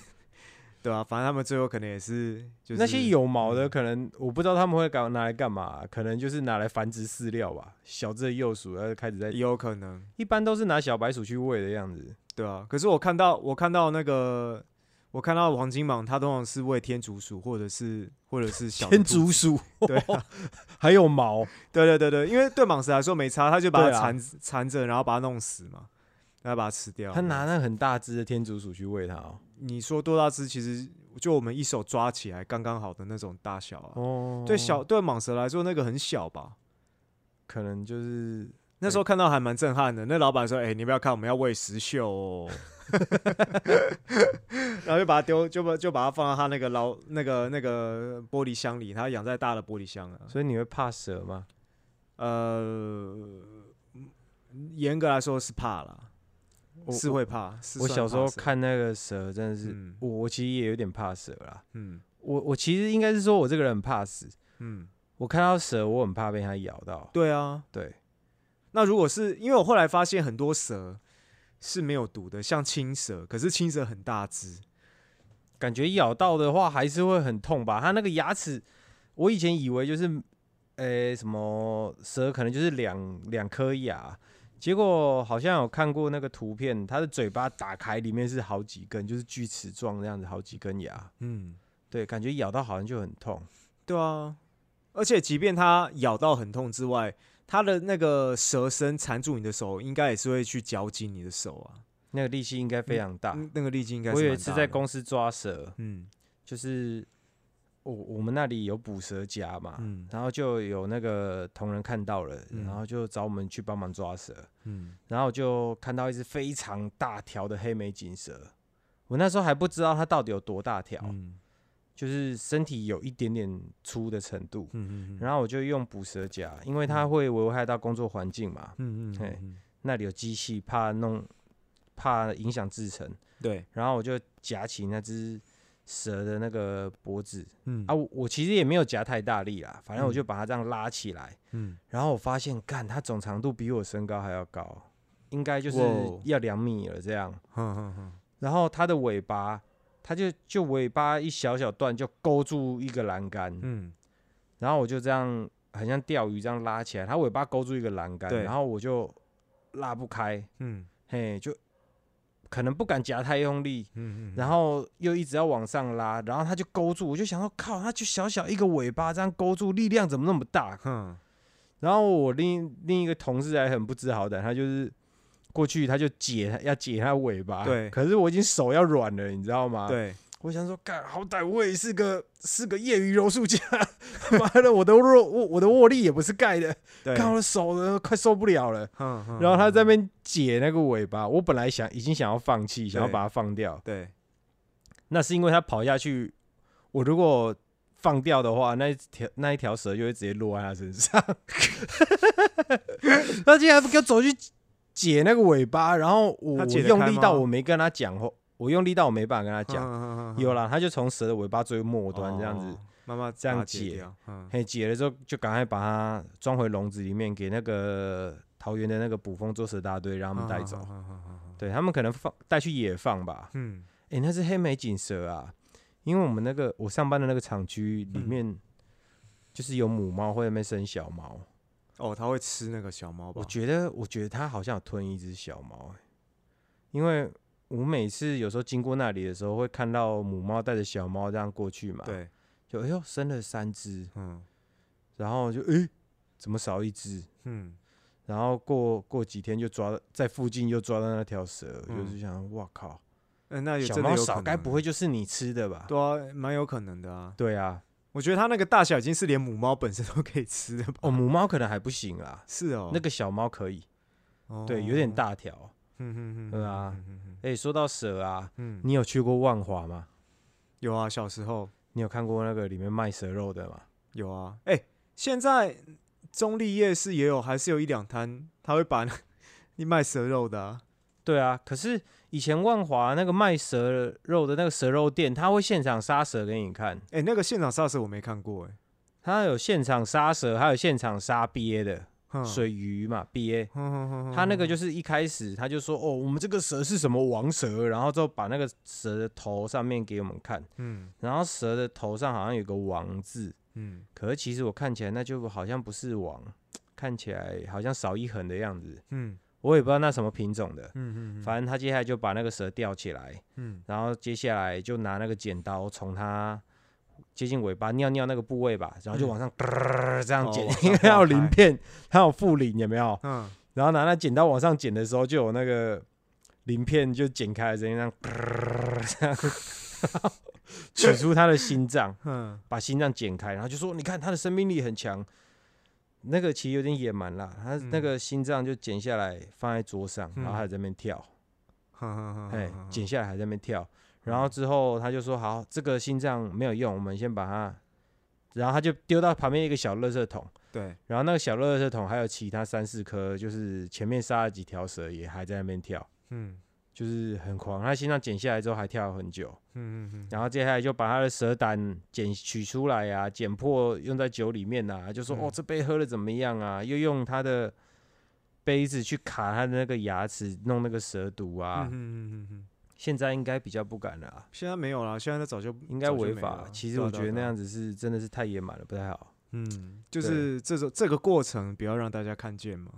对啊，反正他们最后可能也是，就是那些有毛嗯的，可能我不知道他们会搞拿来干嘛，可能就是拿来繁殖饲料吧。小只的幼鼠，然后开始在也，有可能，一般都是拿小白鼠去喂的样子。对啊。可是我看到，我看到那个，我看到黄金蟒，它通常是喂天竺鼠或者是或者是小的天兔子，竺鼠，对啊 <laughs> 还有毛，对对对对，因为对蟒蛇来说没差，它就把它对啊缠缠着，然后把它弄死嘛，然后把它吃掉。它拿那很大只的天竺鼠去喂它哦。你说多大只？其实就我们一手抓起来刚刚好的那种大小啊。哦，对小对蟒蛇来说，那个很小吧？可能就是那时候看到还蛮震撼的。那老板说：“哎、你不要看，我们要喂石秀哦。<laughs> ”然后就把它丢，就把就把它放到他那个老那个那个玻璃箱里，他养在大的玻璃箱啊。所以你会怕蛇吗？呃，严格来说是怕啦，我是会怕。是我小时候看那个蛇，真的是嗯我我其实也有点怕蛇啦。嗯我我其实应该是说我这个人很怕死，嗯，我看到蛇我很怕被它咬到。对啊。对，那如果是因为我后来发现很多蛇是没有毒的，像青蛇，可是青蛇很大只，感觉咬到的话还是会很痛吧？它那个牙齿，我以前以为就是，呃、什么蛇可能就是两两颗牙，结果好像有看过那个图片，它的嘴巴打开，里面是好几根，就是锯齿状这样子，好几根牙。嗯，对，感觉咬到好像就很痛。对啊，而且即便它咬到很痛之外，它的那个蛇身缠住你的手，应该也是会去绞紧你的手啊，那个力气应该非常大。嗯那个力气应该是我有一次在公司抓蛇，嗯就是我我们那里有捕蛇夹嘛，嗯。然后就有那个同仁看到了，嗯。然后就找我们去帮忙抓蛇。嗯。然后就看到一只非常大条的黑眉锦蛇，我那时候还不知道它到底有多大条，嗯。就是身体有一点点粗的程度。嗯嗯然后我就用捕蛇夹，因为它会危害到工作环境嘛，嗯嗯嘿嗯，那里有机器，怕弄怕影响制成。对，然后我就夹起那只蛇的那个脖子嗯。啊，我我其实也没有夹太大力啦，反正我嗯。就把它这样拉起来，嗯。然后我发现，干，它总长度比我身高还要高，应该就是要两米了这样。哼哼哼，然后它的尾巴，它就就尾巴一小小段就勾住一个栏杆，嗯。然后我就这样很像钓鱼这样拉起来，它尾巴勾住一个栏杆，对然后我就拉不开，嗯。嘿，就可能不敢夹太用力，嗯嗯，然后又一直要往上拉，然后它就勾住，我就想说靠，它就小小一个尾巴这样勾住，力量怎么那么大？哼，然后我另另一个同事还很不知好歹，他就是过去他就解他要解他尾巴，对。可是我已经手要软了，你知道吗？，对，我想说，干好歹我也是个是个业余柔术家，<laughs> 妈的，我的握我我的握力也不是盖的，对，看我的手都快受不了了。然后他在那哼边解那个尾巴，我本来想已经想要放弃，想要把它放掉，对，那是因为他跑下去，我如果放掉的话，那一条那一条蛇就会直接落在他身上。<laughs> 他竟然不给我走去解那个尾巴，然后我我用力到我没跟他讲后，我用力到我没办法跟他讲。讲有啦，他就从蛇的尾巴最末端这样子，哦慢慢这样解嘿，解了之后就赶快把它装回笼子里面，给那个桃园的那个捕风捉蛇大队，让他们带走。对他们可能放带去野放吧。嗯诶，那是黑眉锦蛇啊，因为我们那个我上班的那个厂区里嗯面，就是有母猫会在那边生小猫。哦，它会吃那个小猫吧我？觉得，我觉得它好像有吞一只小猫、欸，因为我每次有时候经过那里的时候，会看到母猫带着小猫这样过去嘛，，对，就哎呦生了三只，嗯然后就诶，怎么少一只？嗯然后过过几天就抓在附近又抓到那条蛇，嗯就是想，哇靠，嗯，那有小猫少该不会就是你吃的吧？对啊，蛮有可能的啊。对啊，我觉得它那个大小已经是连母猫本身都可以吃的吧？哦，母猫可能还不行啦，是哦，那个小猫可以，哦对，有点，大条。嗯嗯嗯，对啊哎、说到蛇啊，嗯，你有去过万华吗？有啊，小时候你有看过那个里面卖蛇肉的吗？有啊。哎，现在中立夜市也有，还是有一两摊，他会把 <laughs> 你卖蛇肉的、啊。对啊，可是以前万华那个卖蛇肉的那个蛇肉店，他会现场杀蛇给你看，哎、那个现场杀蛇我没看过、哎，他有现场杀蛇，还有现场杀鳖的哼水鱼嘛鳖。他那个就是一开始他就说哦，我们这个蛇是什么王蛇，然后之后把那个蛇的头上面给我们看，嗯。然后蛇的头上好像有个王字，嗯。可是其实我看起来那就好像不是王，看起来好像少一横的样子，嗯。我也不知道那什么品种的。嗯嗯，反正他接下来就把那个蛇吊起来，嗯。然后接下来就拿那个剪刀从它接近尾巴尿尿那个部位吧，然后就嗯往上、这样剪，哦因为它有上划开鳞片，它有附鳞，有没有？嗯然后拿那剪刀往上剪的时候，就有那个鳞片就剪开这样这样取出它的心脏，<laughs> 嗯把心脏剪开，然后就说：“你看它的生命力很强。”那个其实有点野蛮啦，它那嗯个心脏就剪下来放在桌上，然后嗯还在那边跳。哎剪下来还在那边跳，然后之后他就说好，这个心脏没有用，我们先把它，然后他就丢到旁边一个小垃圾桶，对，然后那个小垃圾桶还有其他三四颗，就是前面杀了几条蛇也还在那边跳，嗯就是很狂。他心脏剪下来之后还跳了很久，嗯嗯嗯，然后接下来就把他的蛇胆剪取出来啊，剪破用在酒里面啊，就说、嗯哦这杯喝的怎么样啊，又用他的杯子去卡他的那个牙齿，弄那个蛇毒啊。嗯嗯嗯嗯嗯，现在应该比较不敢了啊。现在没有了，现在他早就应该违法。其实我觉得那样子是真的是太野蛮了，不太好。嗯，就是这种这个过程不要让大家看见嘛。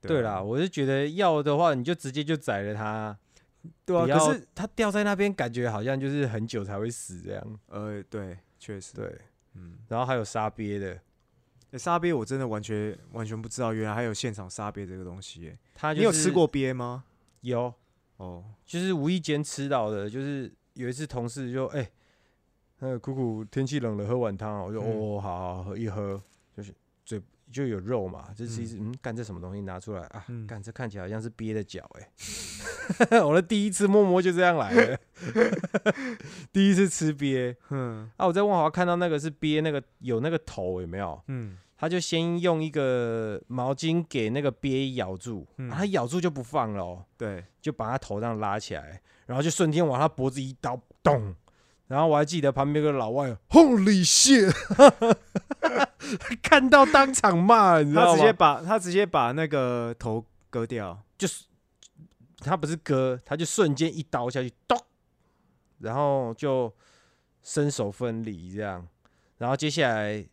对啊啦，，我是觉得要的话，你就直接就宰了它，对啊，可是它掉在那边，感觉好像就是很久才会死这样。呃，对，确实，对，嗯，然后还有杀鳖的，欸沙鳖我真的完全完全不知道，原来还有现场杀鳖这个东西耶。他你有吃？过鳖吗？有，哦，就是无意间吃到的，就是有一次同事就哎，那个苦苦天气冷了，喝碗汤啊，我就嗯。哦好好喝一喝，就是嘴就有肉嘛，这其实嗯。干这什么东西拿出来啊嗯，干这看起来好像是憋的脚哎，<laughs> 我的第一次摸摸就这样来了，<laughs> 第一次吃鳖。嗯，啊，我在万华看到那个是鳖，那个有那个头有没有？嗯他就先用一个毛巾给那个鳖咬住，嗯啊他咬住就不放了哦，对，就把他头这样拉起来，然后就瞬间往他脖子一刀，咚！然后我还记得旁边有个老外，Holy shit！<laughs> 看到当场骂，你知道他直接？把他直接把那个头割掉。就是他不是割，他就瞬间一刀下去，咚！然后就身手分离这样，然后接下来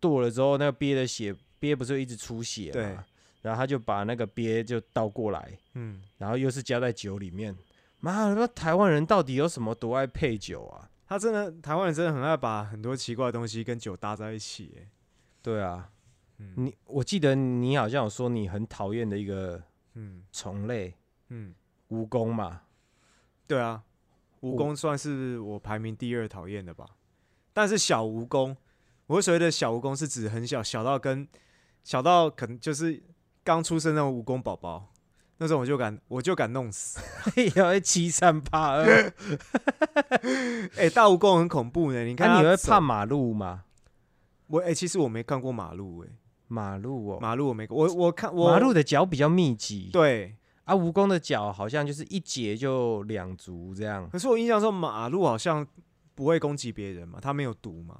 剁了之后，那个鳖的血，鳖不是一直出血对嘛？然后他就把那个鳖就倒过来，嗯，然后又是加在酒里面。妈的，那台湾人到底有什么多爱配酒啊？他真的台湾人真的很爱把很多奇怪的东西跟酒搭在一起耶。对啊，嗯你我记得你好像有说你很讨厌的一个嗯虫类嗯，蜈蚣嘛，对啊，蜈蚣算是我排名第二讨厌的吧。但是小蜈蚣，我所谓的小蜈蚣是指很小，小到跟小到可能就是刚出生那种蜈蚣宝宝，那种我就敢我就敢弄死。要会欺善怕恶。哎、大蜈蚣很恐怖呢，你看你会怕马路吗？我哎、其实我没看过马路哎、马路哦，马路我没我我看我马路的脚比较密集，对，啊，蜈蚣的脚好像就是一节就两足这样。可是我印象中马路好像不会攻击别人嘛，它没有毒嘛，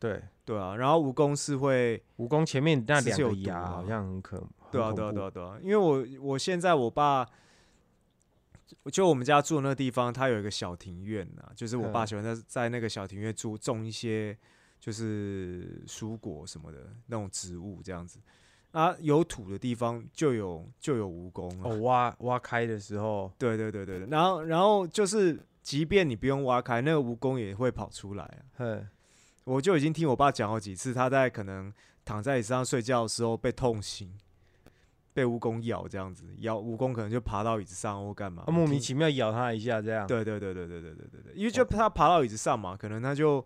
对，对啊，然后蜈蚣是会，蜈蚣前面那两个牙啊好像很可，对啊对啊对啊对啊，因为我我现在我爸。就我们家住的那个地方，它有一个小庭院啊，就是我爸嗯喜欢在在那个小庭院住种一些就是蔬果什么的那种植物这样子。啊，有土的地方就有就有蜈蚣啊。哦，挖挖开的时候，对对对对对，然后然后就是，即便你不用挖开，那个蜈蚣也会跑出来啊。哼，我就已经听我爸讲好几次，他在可能躺在椅子上睡觉的时候被痛醒，被蜈蚣咬这样子，咬蜈蚣可能就爬到椅子上或干嘛，啊莫名其妙咬他一下这样。对对对对对对对对对，因为就他爬到椅子上嘛，可能他就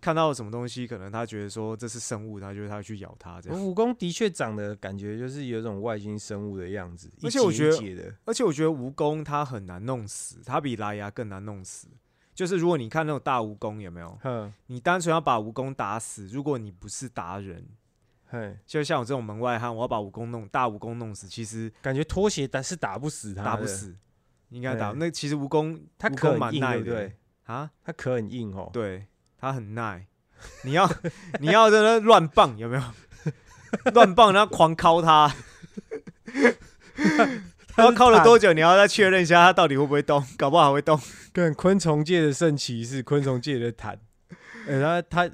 看到什么东西，可能他觉得说这是生物，他就他去咬他这样。蜈蚣的确长得感觉就是有一种外星生物的样子，而且我觉得而且我觉得蜈蚣它很难弄死，它比拉牙更难弄死。就是如果你看那种大蜈蚣有没有，哼，你单纯要把蜈蚣打死，如果你不是达人，嘿，就像我这种门外汉，我要把蜈蚣弄大蜈蚣弄死，其实感觉拖鞋但是打不死他，打不，死，应该打。那其实蜈蚣它壳蛮耐的对？啊，它壳很硬哦。对，它很耐。你要 <laughs> 你要在那乱棒有没有？<laughs> 乱棒，然后狂敲它。<laughs> 然后敲了多久？你要再确认一下它到底会不会动，<laughs> 搞不好还会动。跟昆虫界的圣骑士，昆虫界的坦。<laughs> 哎、他他，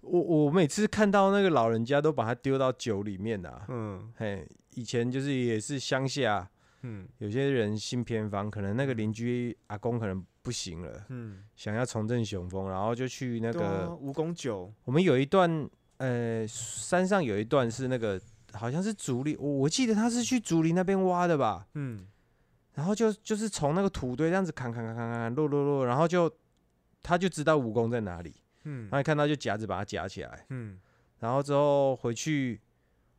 我我每次看到那个老人家都把它丢到酒里面啊。嗯嘿，以前就是也是乡下，嗯有些人信偏方，可能那个邻居阿公可能不行了，嗯，想要重振雄风，然后就去那个，蜈蚣酒，我们有一段，呃，山上有一段是那个好像是竹林，我我记得他是去竹林那边挖的吧，嗯。然后就就是从那个土堆这样子砍砍砍砍砍落落落，然后就他就知道蜈蚣在哪里，嗯。然后看到就夹子把它夹起来，嗯。然后之后回去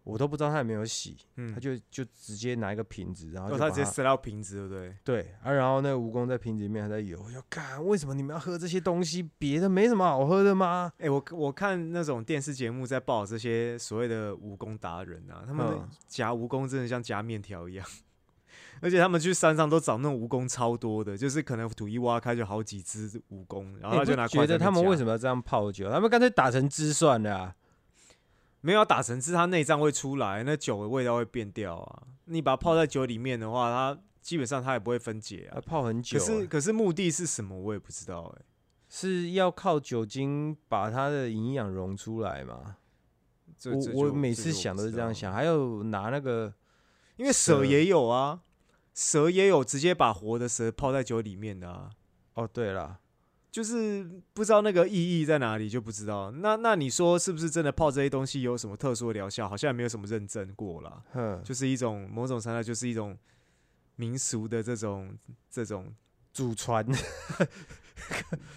我都不知道他有没有洗，嗯，他就就直接拿一个瓶子，然后他直接塞到瓶子，对不对？对啊，然后那个蜈蚣在瓶子里面还在游，我就干，为什么你们要喝这些东西？别的没什么好喝的吗？哎、我我看那种电视节目在报这些所谓的蜈蚣达人啊，他们嗯夹蜈蚣真的像夹面条一样，<laughs> 而且他们去山上都找那种蜈蚣超多的，就是可能土一挖开就好几只蜈蚣，然后他就觉得他们为什么么要这样泡酒？他们干脆打成汁算了啊！没有打成汁？它内脏会出来，那酒的味道会变掉啊。你把它泡在酒里面的话，它基本上它也不会分解啊。泡很久可啊、是可是目的是什么？我也不知道哎、是要靠酒精把它的营养溶出来吗？我我每次想都是这样想，还有拿那个因为蛇蛇也有啊，蛇也有直接把活的蛇泡在酒里面的啊，哦，对了，就是不知道那个意义在哪里，就不知道。那那你说是不是真的泡这些东西有什么特殊的疗效？好像也没有什么认证过啦，哼，就是一种某种程度就是一种民俗的这种这种 <laughs> 祖传，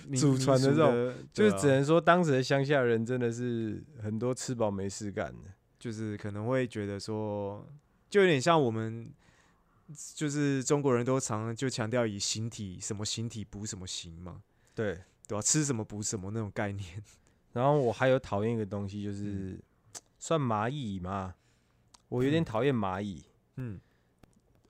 民祖传的这种就是只能说当时的乡下人真的是很多吃饱没事干的。就是可能会觉得说，就有点像我们。就是中国人都常就强调以形体什么形体补什么形嘛，对，对吧、吃什么补什么那种概念。<laughs> 然后我还有讨厌一个东西，就是、<tsk> 算蚂蚁嘛，我有点嗯讨厌蚂蚁。嗯，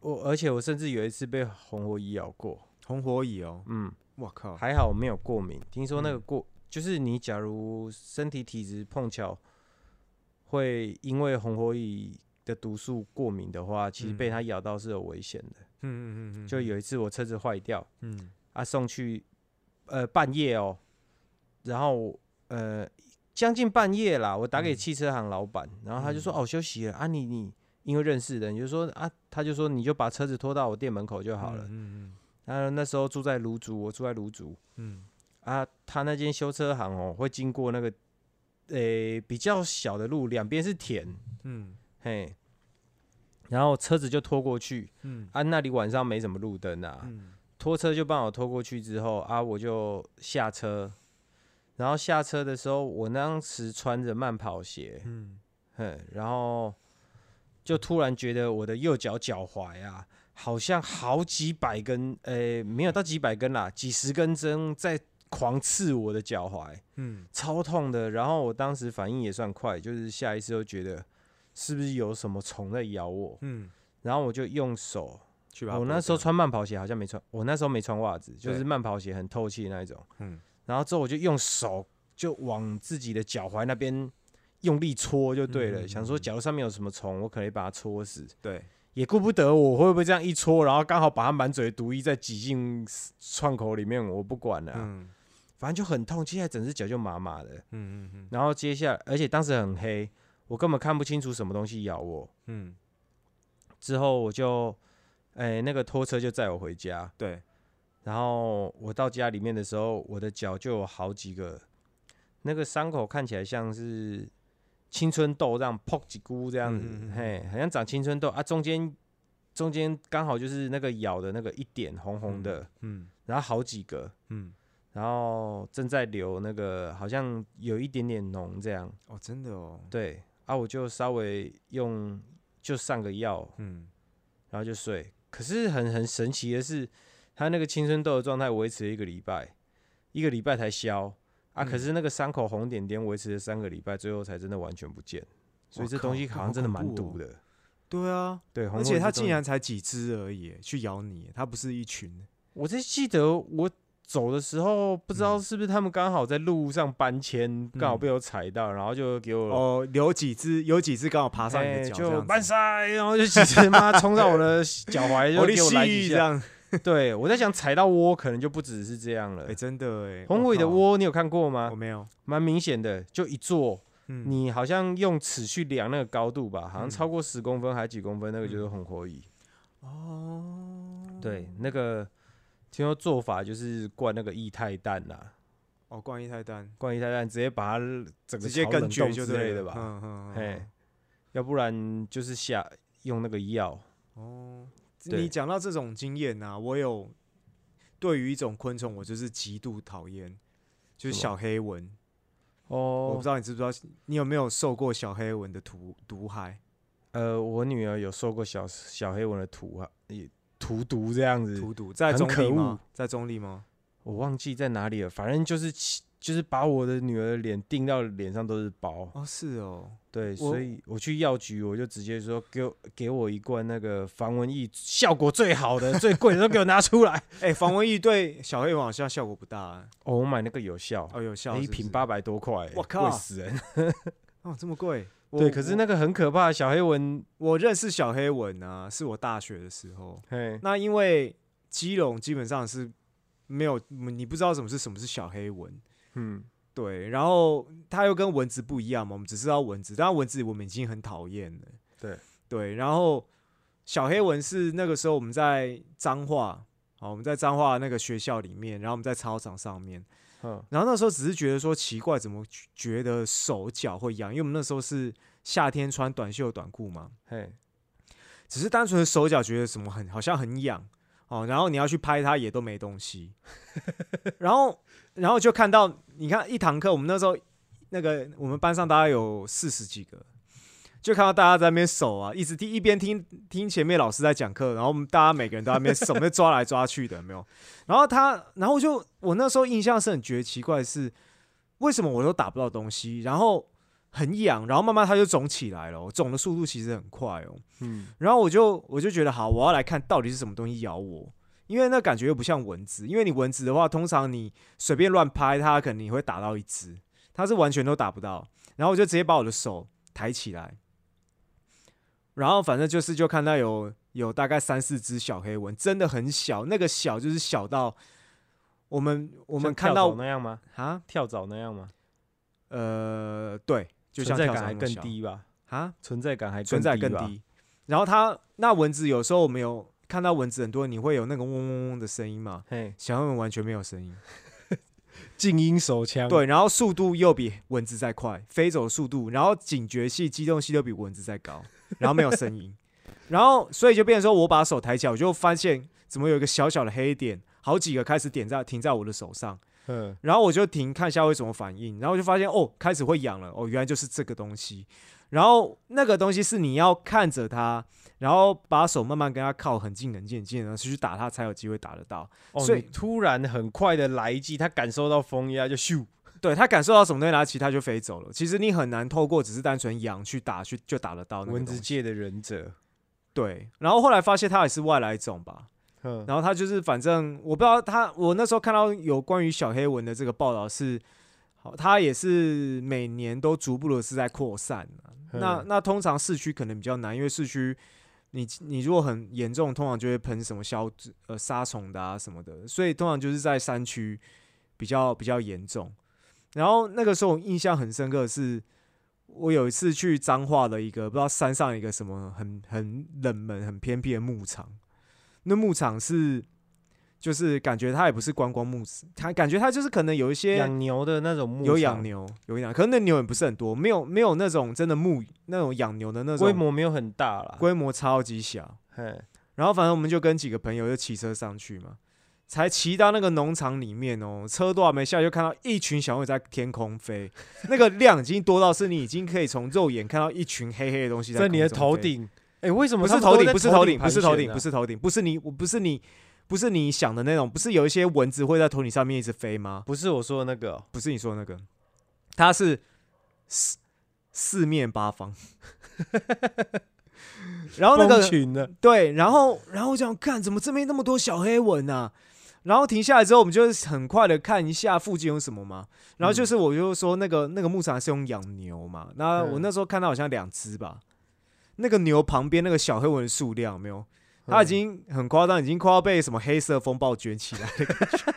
我而且我甚至有一次被红火蚁咬过，红火蚁哦，嗯，我靠，还好我没有过敏。听说那个嗯过，就是你假如身体体质碰巧会因为红火蚁的毒素过敏的话，其实被嗯它咬到是有危险的。嗯嗯嗯嗯，就有一次我车子坏掉，嗯啊送去呃半夜哦，然后呃将近半夜啦，我打给嗯。汽车行老板，然后他就说、嗯。哦休息了啊你你因为认识的，你就说啊他就说你就把车子拖到我店门口就好了。嗯然后那时候住在芦竹，我住在芦竹嗯。啊，他那间修车行哦会经过那个诶、比较小的路，两边是田，嗯。嘿。然后车子就拖过去，嗯。啊，那里晚上没什么路灯啊，嗯拖车就帮我拖过去之后啊，我就下车，然后下车的时候，我当时穿着慢跑鞋，嗯。哼，然后就突然觉得我的右脚脚踝啊，好像好几百根，诶、没有到几百根啦，几十根针在狂刺我的脚踝，嗯。超痛的。然后我当时反应也算快，就是下意识就觉得是不是有什么虫在咬我，嗯，然后我就用手我去把它剥掉，那时候穿慢跑鞋好像没穿，我那时候没穿袜子，就是慢跑鞋很透气那一种。嗯然后之后我就用手就往自己的脚踝那边用力搓就对了，嗯嗯想说嗯假如上面有什么虫，我可以把它搓死。对，也顾不得我会不会这样一戳，然后刚好把它满嘴的毒液再挤进创口里面，我不管了啊、嗯反正就很痛，接下来整只脚就麻麻的。嗯嗯嗯然后接下来，而且当时很黑，我根本看不清楚什么东西咬我。嗯，之后我就，哎、那个拖车就载我回家。对，然后我到家里面的时候，我的脚就有好几个，那个伤口看起来像是青春痘这样破几菇这样子，嗯嗯嗯嗯。嘿，好像长青春痘啊，中间中间刚好就是那个咬的那个一点红红的，嗯。然后好几个，嗯，然后正在流那个好像有一点点脓这样，哦，真的哦，对，啊，我就稍微用就上个药，嗯。然后就睡。可是很很神奇的是，他那个青春痘的状态维持了一个礼拜，一个礼拜才消啊，可嗯是那个伤口红点点维持了三个礼拜，最后才真的完全不见。所以这东西好好像真的蛮毒的。对啊，对，而且它竟然才几只而已，去咬你，它不是一群。我在记得我走的时候，不知道嗯是不是他们刚好在路上搬迁，刚好嗯被我踩到，然后就给我哦，有几只，有几只刚好爬上你的哎脚，这就搬塞，然后就几只妈冲到我的 <laughs> 脚踝，就给我来几下。这样，<laughs> 对，我在想踩到窝可能就不只是这样了哎，。真的哎，宏我靠伟的窝你有看过吗我？没有，蛮明显的，就一座，嗯，你好像用尺去量那个高度吧，好像嗯超过十公分还几公分，那个就是嗯红火蚁。哦，对，那个听说做法就是灌那个液态氮啦，哦，灌液态氮，灌液态氮直接把它整个直接根炒冷冻绝就之类的吧，嗯嗯嘿嗯，要不然就是下用那个药。哦，对你讲到这种经验呐，我有对于一种昆虫，我就是极度讨厌，就是小黑蚊。哦我哦不知，道你知不知道，你有没有受过小黑蚊的毒毒害？呃，我女儿有受过小小黑蚊的毒啊，也荼毒这样子，荼毒在中立吗？在中立吗？我忘记在哪里了，反正就是就是把我的女儿的脸钉到脸上都是包。哦，是哦，对，所以我去药局，我就直接说给我给我一罐那个防蚊液，效果最好的、<laughs> 最贵的都给我拿出来。哎，防蚊液对小黑蚊好像效果不大啊哦，我买那个有效，哦，有效一瓶八百多块，我靠贵死人。<laughs> 哦，这么贵？对，可是那个很可怕，小黑蚊，我认识小黑蚊啊，是我大学的时候。嘿，那因为基隆基本上是没有，你不知道什么是什么是小黑蚊，嗯，对，然后它又跟蚊子不一样嘛，我们只知道蚊子，但蚊子我们已经很讨厌了。对对，然后小黑蚊是那个时候我们在彰化，好，我们在彰化那个学校里面，然后我们在操场上面，嗯，然后那时候只是觉得说奇怪，怎么觉得手脚会痒？因为我们那时候是夏天穿短袖短裤嘛，嘿，只是单纯的手脚觉得什么很好像很痒哦，然后你要去拍它也都没东西，<laughs> 然后然后就看到你看一堂课，我们那时候那个我们班上大概有四十几个，就看到大家在那边手啊，一直听一边听听前面老师在讲课，然后我们大家每个人都在那边手在抓来抓去的，有没有？<laughs> 然后他，然后就我那时候印象是很觉得奇怪的是，为什么我都打不到东西，然后很痒，然后慢慢它就肿起来了哦，肿的速度其实很快哦。嗯，然后我就我就觉得好，我要来看到底是什么东西咬我，因为那感觉又不像蚊子，因为你蚊子的话，通常你随便乱拍它，可能你会打到一只，它是完全都打不到。然后我就直接把我的手抬起来，然后反正就是就看到有有大概三四只小黑蚊，真的很小，那个小就是小到我们我我们看到那样吗？啊，跳蚤那样吗？呃，对，就像跳蚤那么小更低吧？啊，存在感还存在更。低。然后它那蚊子有时候我们有看到蚊子很多，你会有那个嗡嗡嗡的声音嘛？嘿，小黑蚊完全没有声音，<laughs> 静音手枪，，对，然后速度又比蚊子再快，飞走的速度，然后警觉系、机动系都比蚊子再高，然后没有声音，然后所以就变成说我把手抬起来，我就发现怎么有一个小小的黑点，好几个开始点在停在我的手上，嗯，然后我就停看一下会什么反应，然后就发现哦，开始会痒了，哦，原来就是这个东西。然后那个东西是你要看着它，然后把手慢慢跟它靠很近很近很近，然后去打它才有机会打得到。哦，所以突然很快的来一记，他感受到风压就咻，对他感受到什么东西，然后其他就飞走了。其实你很难透过只是单纯痒去打去就打得到那个蚊子界的忍者，对，然后后来发现它也是外来种吧，嗯，然后它就是反正我不知道它，我那时候看到有关于小黑蚊的这个报道是，好，它也是每年都逐步的是在扩散啊。那嗯那通常市区可能比较难，因为市区你你如果很严重，通常就会喷什么消呃杀虫的啊什么的，所以通常就是在山区比较比较严重。然后那个时候我印象很深刻的是，我有一次去彰化的一个不知道山上一个什么很很冷门、很偏僻的牧场，那牧场是就是感觉它也不是观光牧场，它感觉它就是可能有一些养牛的那种牧有养牛，有养，可是那牛也不是很多，没有没有那种真的牧那种养牛的那种规模没有很大啦，规模超级小。嘿，然后反正我们就跟几个朋友就骑车上去嘛，才骑到那个农场里面哦，车都还没下，就看到一群小鸟在天空飞，那个量已经多到是你已经可以从肉眼看到一群黑黑的东西在你的头顶，哎，为什么不是头顶，不是头顶，不是头顶，不是头顶，不是你，我不是你不是你想的那种，不是有一些蚊子会在头顶上面一直飞吗？不是我说的那个哦、不是你说的那个，它是四四面八方，<laughs> 然后那个群的，对，然后然后我想看怎么这边那么多小黑蚊啊？然后停下来之后，我们就很快的看一下附近有什么嘛。然后就是我就说那个那个牧场是用养牛嘛，那我嗯那时候看到好像两只吧，那个牛旁边那个小黑蚊的数量没有？它已经很夸张，已经快要被什么黑色风暴卷起来的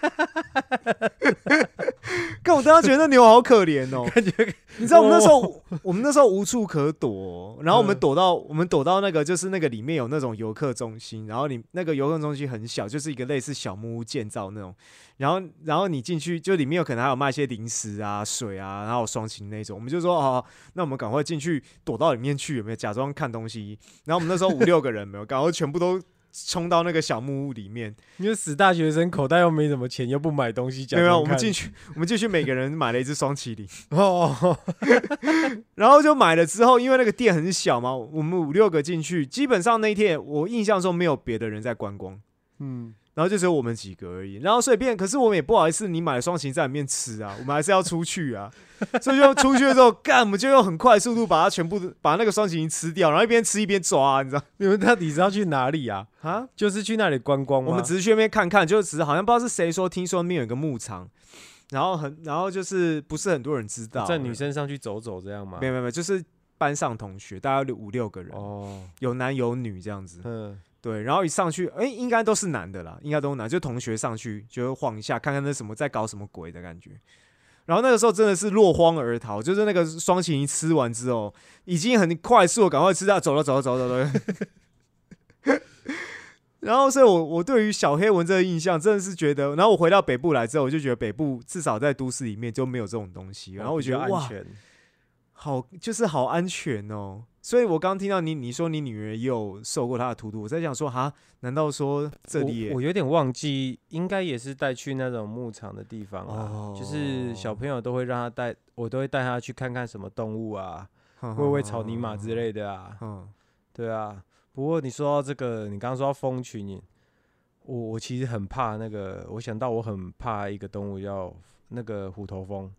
<laughs> <laughs> 看我当时觉得那牛好可怜哦，感觉 <laughs> 你知道我们那时候，我们那时候无处可躲，然后我们嗯。躲到我们躲到那个就是那个里面有那种游客中心，然后你那个游客中心很小，就是一个类似小木屋建造那种，然后然后你进去就里面有可能还有卖一些零食啊、水啊，然后有双擎那种，我们就说哦，那我们赶快进去躲到里面去，有没有？假装看东西？然后我们那时候五六个人没有，赶快全部都冲到那个小木屋里面，因为死大学生口袋又没什么钱，又不买东西，讲没有我们进去，<laughs> 我们进去每个人买了一只双麒麟。哦，<laughs> 然后就买了之后，因为那个店很小嘛，我们五六个进去，基本上那一天我印象中没有别的人在观光，嗯，然后就只有我们几个而已。然后所以变，可是我们也不好意思，你买了双擎在里面吃啊，我们还是要出去啊，所以就出去的时候，干，我们就用很快的速度把它全部把那个双擎吃掉，然后一边吃一边抓、你知道 <laughs> 你们到底是要去哪里啊？啊？就是去那里观光吗？我们只是去那边看看，就只是好像不知道是谁说，听说那边有一个牧场，然后很，然后就是不是很多人知道，在女生上去走走这样吗没？有没有没有，就是班上同学，大概六五六个人，哦，有男有女这样子。嗯，对，然后一上去，哎、应该都是男的啦，应该都是男，就同学上去就会晃一下，看看那什么在搞什么鬼的感觉。然后那个时候真的是落荒而逃，就是那个双擎一吃完之后，已经很快速的赶快吃掉，走了走了走了走了。<laughs> 然后，所以我我对于小黑蚊这个印象真的是觉得，然后我回到北部来之后，我就觉得北部至少在都市里面就没有这种东西，然后我觉得安全。好，就是好安全哦。所以我刚听到你你说你女儿也有受过她的荼毒，我在想说哈，难道说这里我我有点忘记，应该也是带去那种牧场的地方啊，哦就是小朋友都会让他带，我都会带他去看看什么动物啊，<laughs> 喂喂草泥马之类的啊，<laughs> 嗯，对啊。不过你说到这个，你刚刚说到蜂群，我我其实很怕那个，我想到我很怕一个动物叫那个虎头蜂。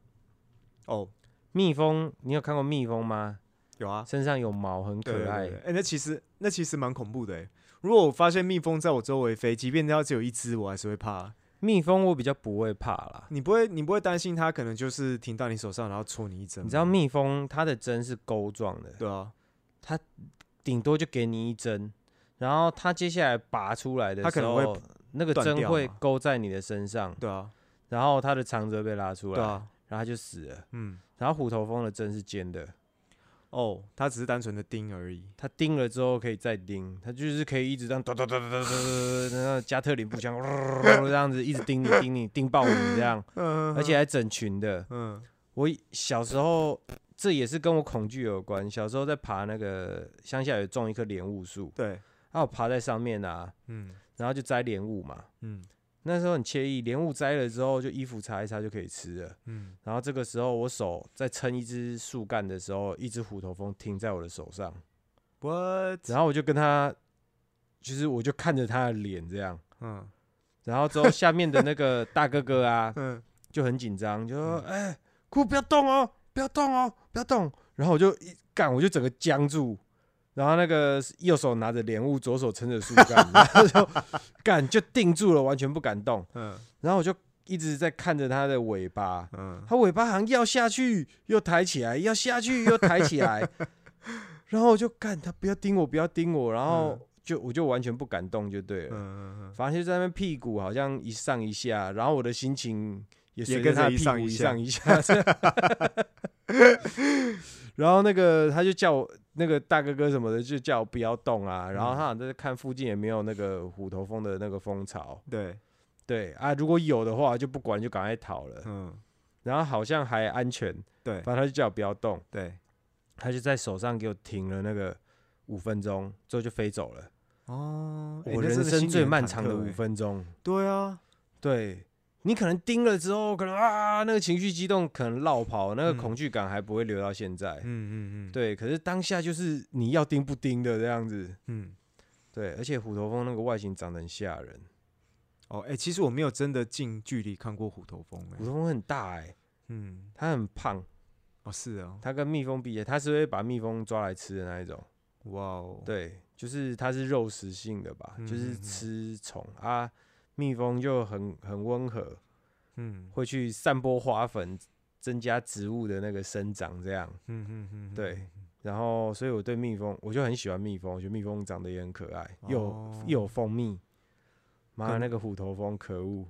哦，蜜蜂，你有看过蜜蜂吗？有啊，身上有毛，很可爱。哎、那其实那其实蛮恐怖的哎。如果我发现蜜蜂在我周围飞，即便它只有一只，我还是会怕。蜜蜂我比较不会怕啦。你不会，你不会担心它可能就是停到你手上，然后戳你一针？你知道蜜蜂它的针是钩状的，对啊，它顶多就给你一针，然后它接下来拔出来的时它可能会，那个针会掉嘛勾在你的身上，对啊，然后它的肠子被拉出来，对啊，然后它就死了。嗯，然后虎头蜂的针是尖的，哦，它只是单纯的叮而已。它叮了之后可以再叮，它就是可以一直这样哒哒哒哒哒哒哒，然后加特林步枪这样子一直叮你叮你叮爆你这样，嗯而且还整群的。嗯我小时候这也是跟我恐惧有关，小时候在爬那个乡下有种一棵莲雾树，对，然后我爬在上面啊，嗯然后就摘莲雾嘛。嗯那时候很惬意，莲雾摘了之后，就衣服擦一擦就可以吃了。嗯，然后这个时候，我手在撑一只树干的时候，一只虎头蜂停在我的手上，what？然后我就跟他，就是我就看着他的脸这样，嗯然后之后下面的那个大哥哥啊 <laughs> 嗯就很紧张，就说：“哎、酷不要动哦，不要动哦，不要动。”然后我就一干，我就整个僵住。然后那个右手拿着莲雾，左手撑着树干，然后 <laughs> 就干就定住了，完全不敢动。嗯。然后我就一直在看着它的尾巴，嗯，它尾巴好像要下去又抬起来，要下去又抬起来，<laughs> 然后我就干它不要盯我，不要盯我，然后就我就完全不敢动就对了，嗯嗯反正就在那边屁股好像一上一下，然后我的心情也随着跟它屁股一上一下 <laughs> 然后那个他就叫我那个大哥哥什么的就叫我不要动啊，然后他好像在看附近有没有那个虎头蜂的那个蜂巢。对，对啊，如果有的话就不管，就赶快逃了。嗯然后好像还安全，对反正他就叫我不要动，对，他就在手上给我停了那个五分钟，之后就飞走了。哦，欸我人生最漫长的五分钟，对啊，对你可能盯了之后，可能啊那个情绪激动，可能落跑，那个嗯恐惧感还不会留到现在。嗯嗯嗯，对，可是当下就是你要盯不盯的这样子。嗯，对，而且虎头蜂那个外形长得很吓人，哦，哎、其实我没有真的近距离看过虎头蜂、哎，虎头蜂很大哎、嗯，它很胖，哦，是哦，它跟蜜蜂比它是会把蜜蜂抓来吃的那一种。哇哦，，对，就是它是肉食性的吧，就是吃虫。啊。蜜蜂就很很温和，嗯，会去散播花粉，增加植物的那个生长，这样。嗯嗯嗯，对，然后所以我对蜜蜂，我就很喜欢蜜蜂，我觉得蜜蜂长得也很可爱，又哦又有蜂蜜。妈那个虎头蜂可恶！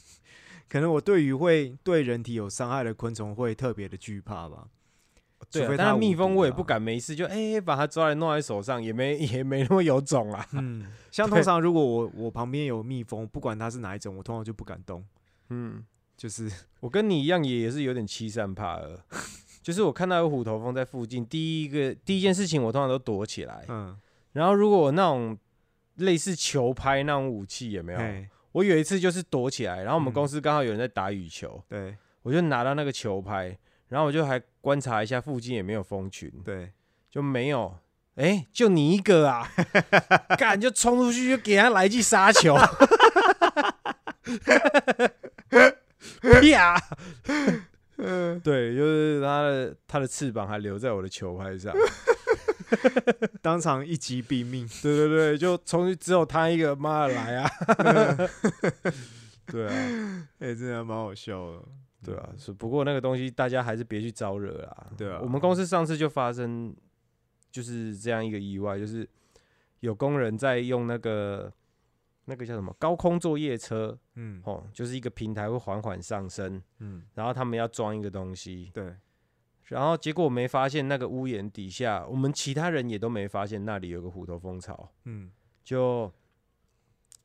<laughs> 可能我对于会对人体有伤害的昆虫会特别的惧怕吧。对但是蜜蜂我也不敢没事就哎、把它抓来弄在手上，也没 <laughs> 也没那么有种啊。嗯，<laughs> 像通常如果我我旁边有蜜蜂，不管它是哪一种，我通常就不敢动。嗯，就是我跟你一样，也也是有点欺善怕恶。<laughs> 就是我看到有虎头蜂在附近，第一个第一件事情我通常都躲起来。嗯，然后如果我那种类似球拍那种武器有没有？我有一次就是躲起来，然后我们嗯公司刚好有人在打羽球，对我就拿到那个球拍，然后我就还观察一下附近也没有蜂群，对，就没有。哎、就你一个啊！<laughs> 干就冲出去就给他来一记杀球，<laughs> 啪！嗯，对，就是他的他的翅膀还留在我的球拍上。<laughs> 当场一击毙命。对对对，就冲去只有他一个，妈的来啊！对啊，哎、真的蛮好笑的。对啊，是不过那个东西大家还是别去招惹啦。对啊。我们公司上次就发生就是这样一个意外，就是有工人在用那个那个叫什么高空作业车嗯。哦，就是一个平台会缓缓上升，嗯，然后他们要装一个东西，对，然后结果我没发现那个屋檐底下，我们其他人也都没发现那里有个虎头蜂巢，嗯。就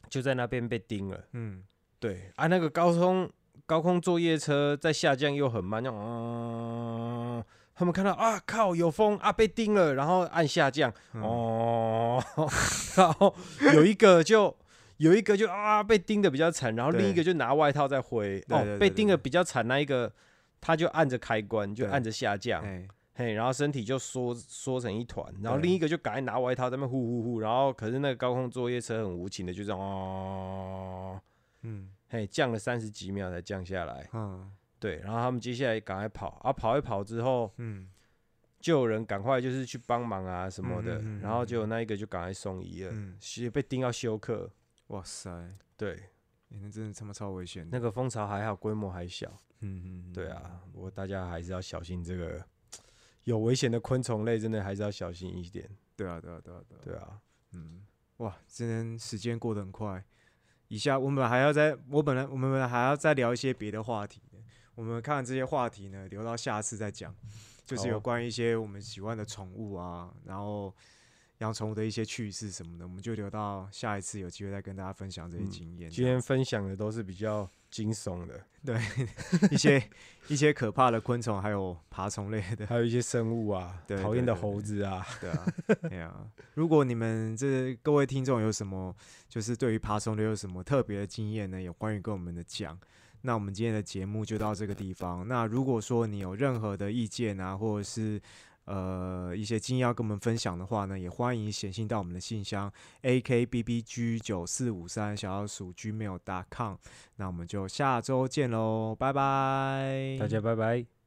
就在那边被叮了。嗯。对啊，那个高空高空作业车在下降又很慢，那种嗯，他们看到啊靠有风啊被叮了，然后按下降嗯。哦，<laughs> 然后有一个就有一个就啊被叮的比较惨，然后另一对个就拿外套在挥哦被叮的比较惨那一个他就按着开关就按着下降，哎，嘿，然后身体就缩缩成一团，然后另一个就赶快拿外套在那呼呼呼，然后可是那个高空作业车很无情的就这样哦。嗯嘿，降了三十几秒才降下来。嗯对，然后他们接下来赶快跑，啊，跑一跑之后，嗯，就有人赶快就是去帮忙啊什么的，嗯嗯嗯然后就有那一个就赶快送医了，嗯是被叮到休克。哇塞，欸对，那真的他妈超危险。那个蜂巢还好，规模还小。嗯嗯，对啊，不过大家还是要小心这个有危险的昆虫类，真的还是要小心一点。对啊对啊对啊对啊，对啊，嗯，哇，今天时间过得很快。以下我们还要再，我本来我们本来还要再聊一些别的话题的。我们看这些话题呢，留到下次再讲，就是有哦关于一些我们喜欢的宠物啊，然后养宠物的一些趣事什么的，我们就留到下一次有机会再跟大家分享这些嗯经验。今天分享的都是比较惊悚的，对一些一些可怕的昆虫，还有爬虫类的，<laughs> 还有一些生物啊，<laughs> 对讨厌的猴子啊，对啊，对啊。如果你们这各位听众有什么，就是对于爬虫类有什么特别的经验呢？有关于跟我们的讲，那我们今天的节目就到这个地方。那如果说你有任何的意见啊，或者是呃一些经验要跟我们分享的话呢，也欢迎写信到我们的信箱 a k b b g 九四五三小老鼠 gmail.com。那我们就下周见喽，拜拜，大家拜拜。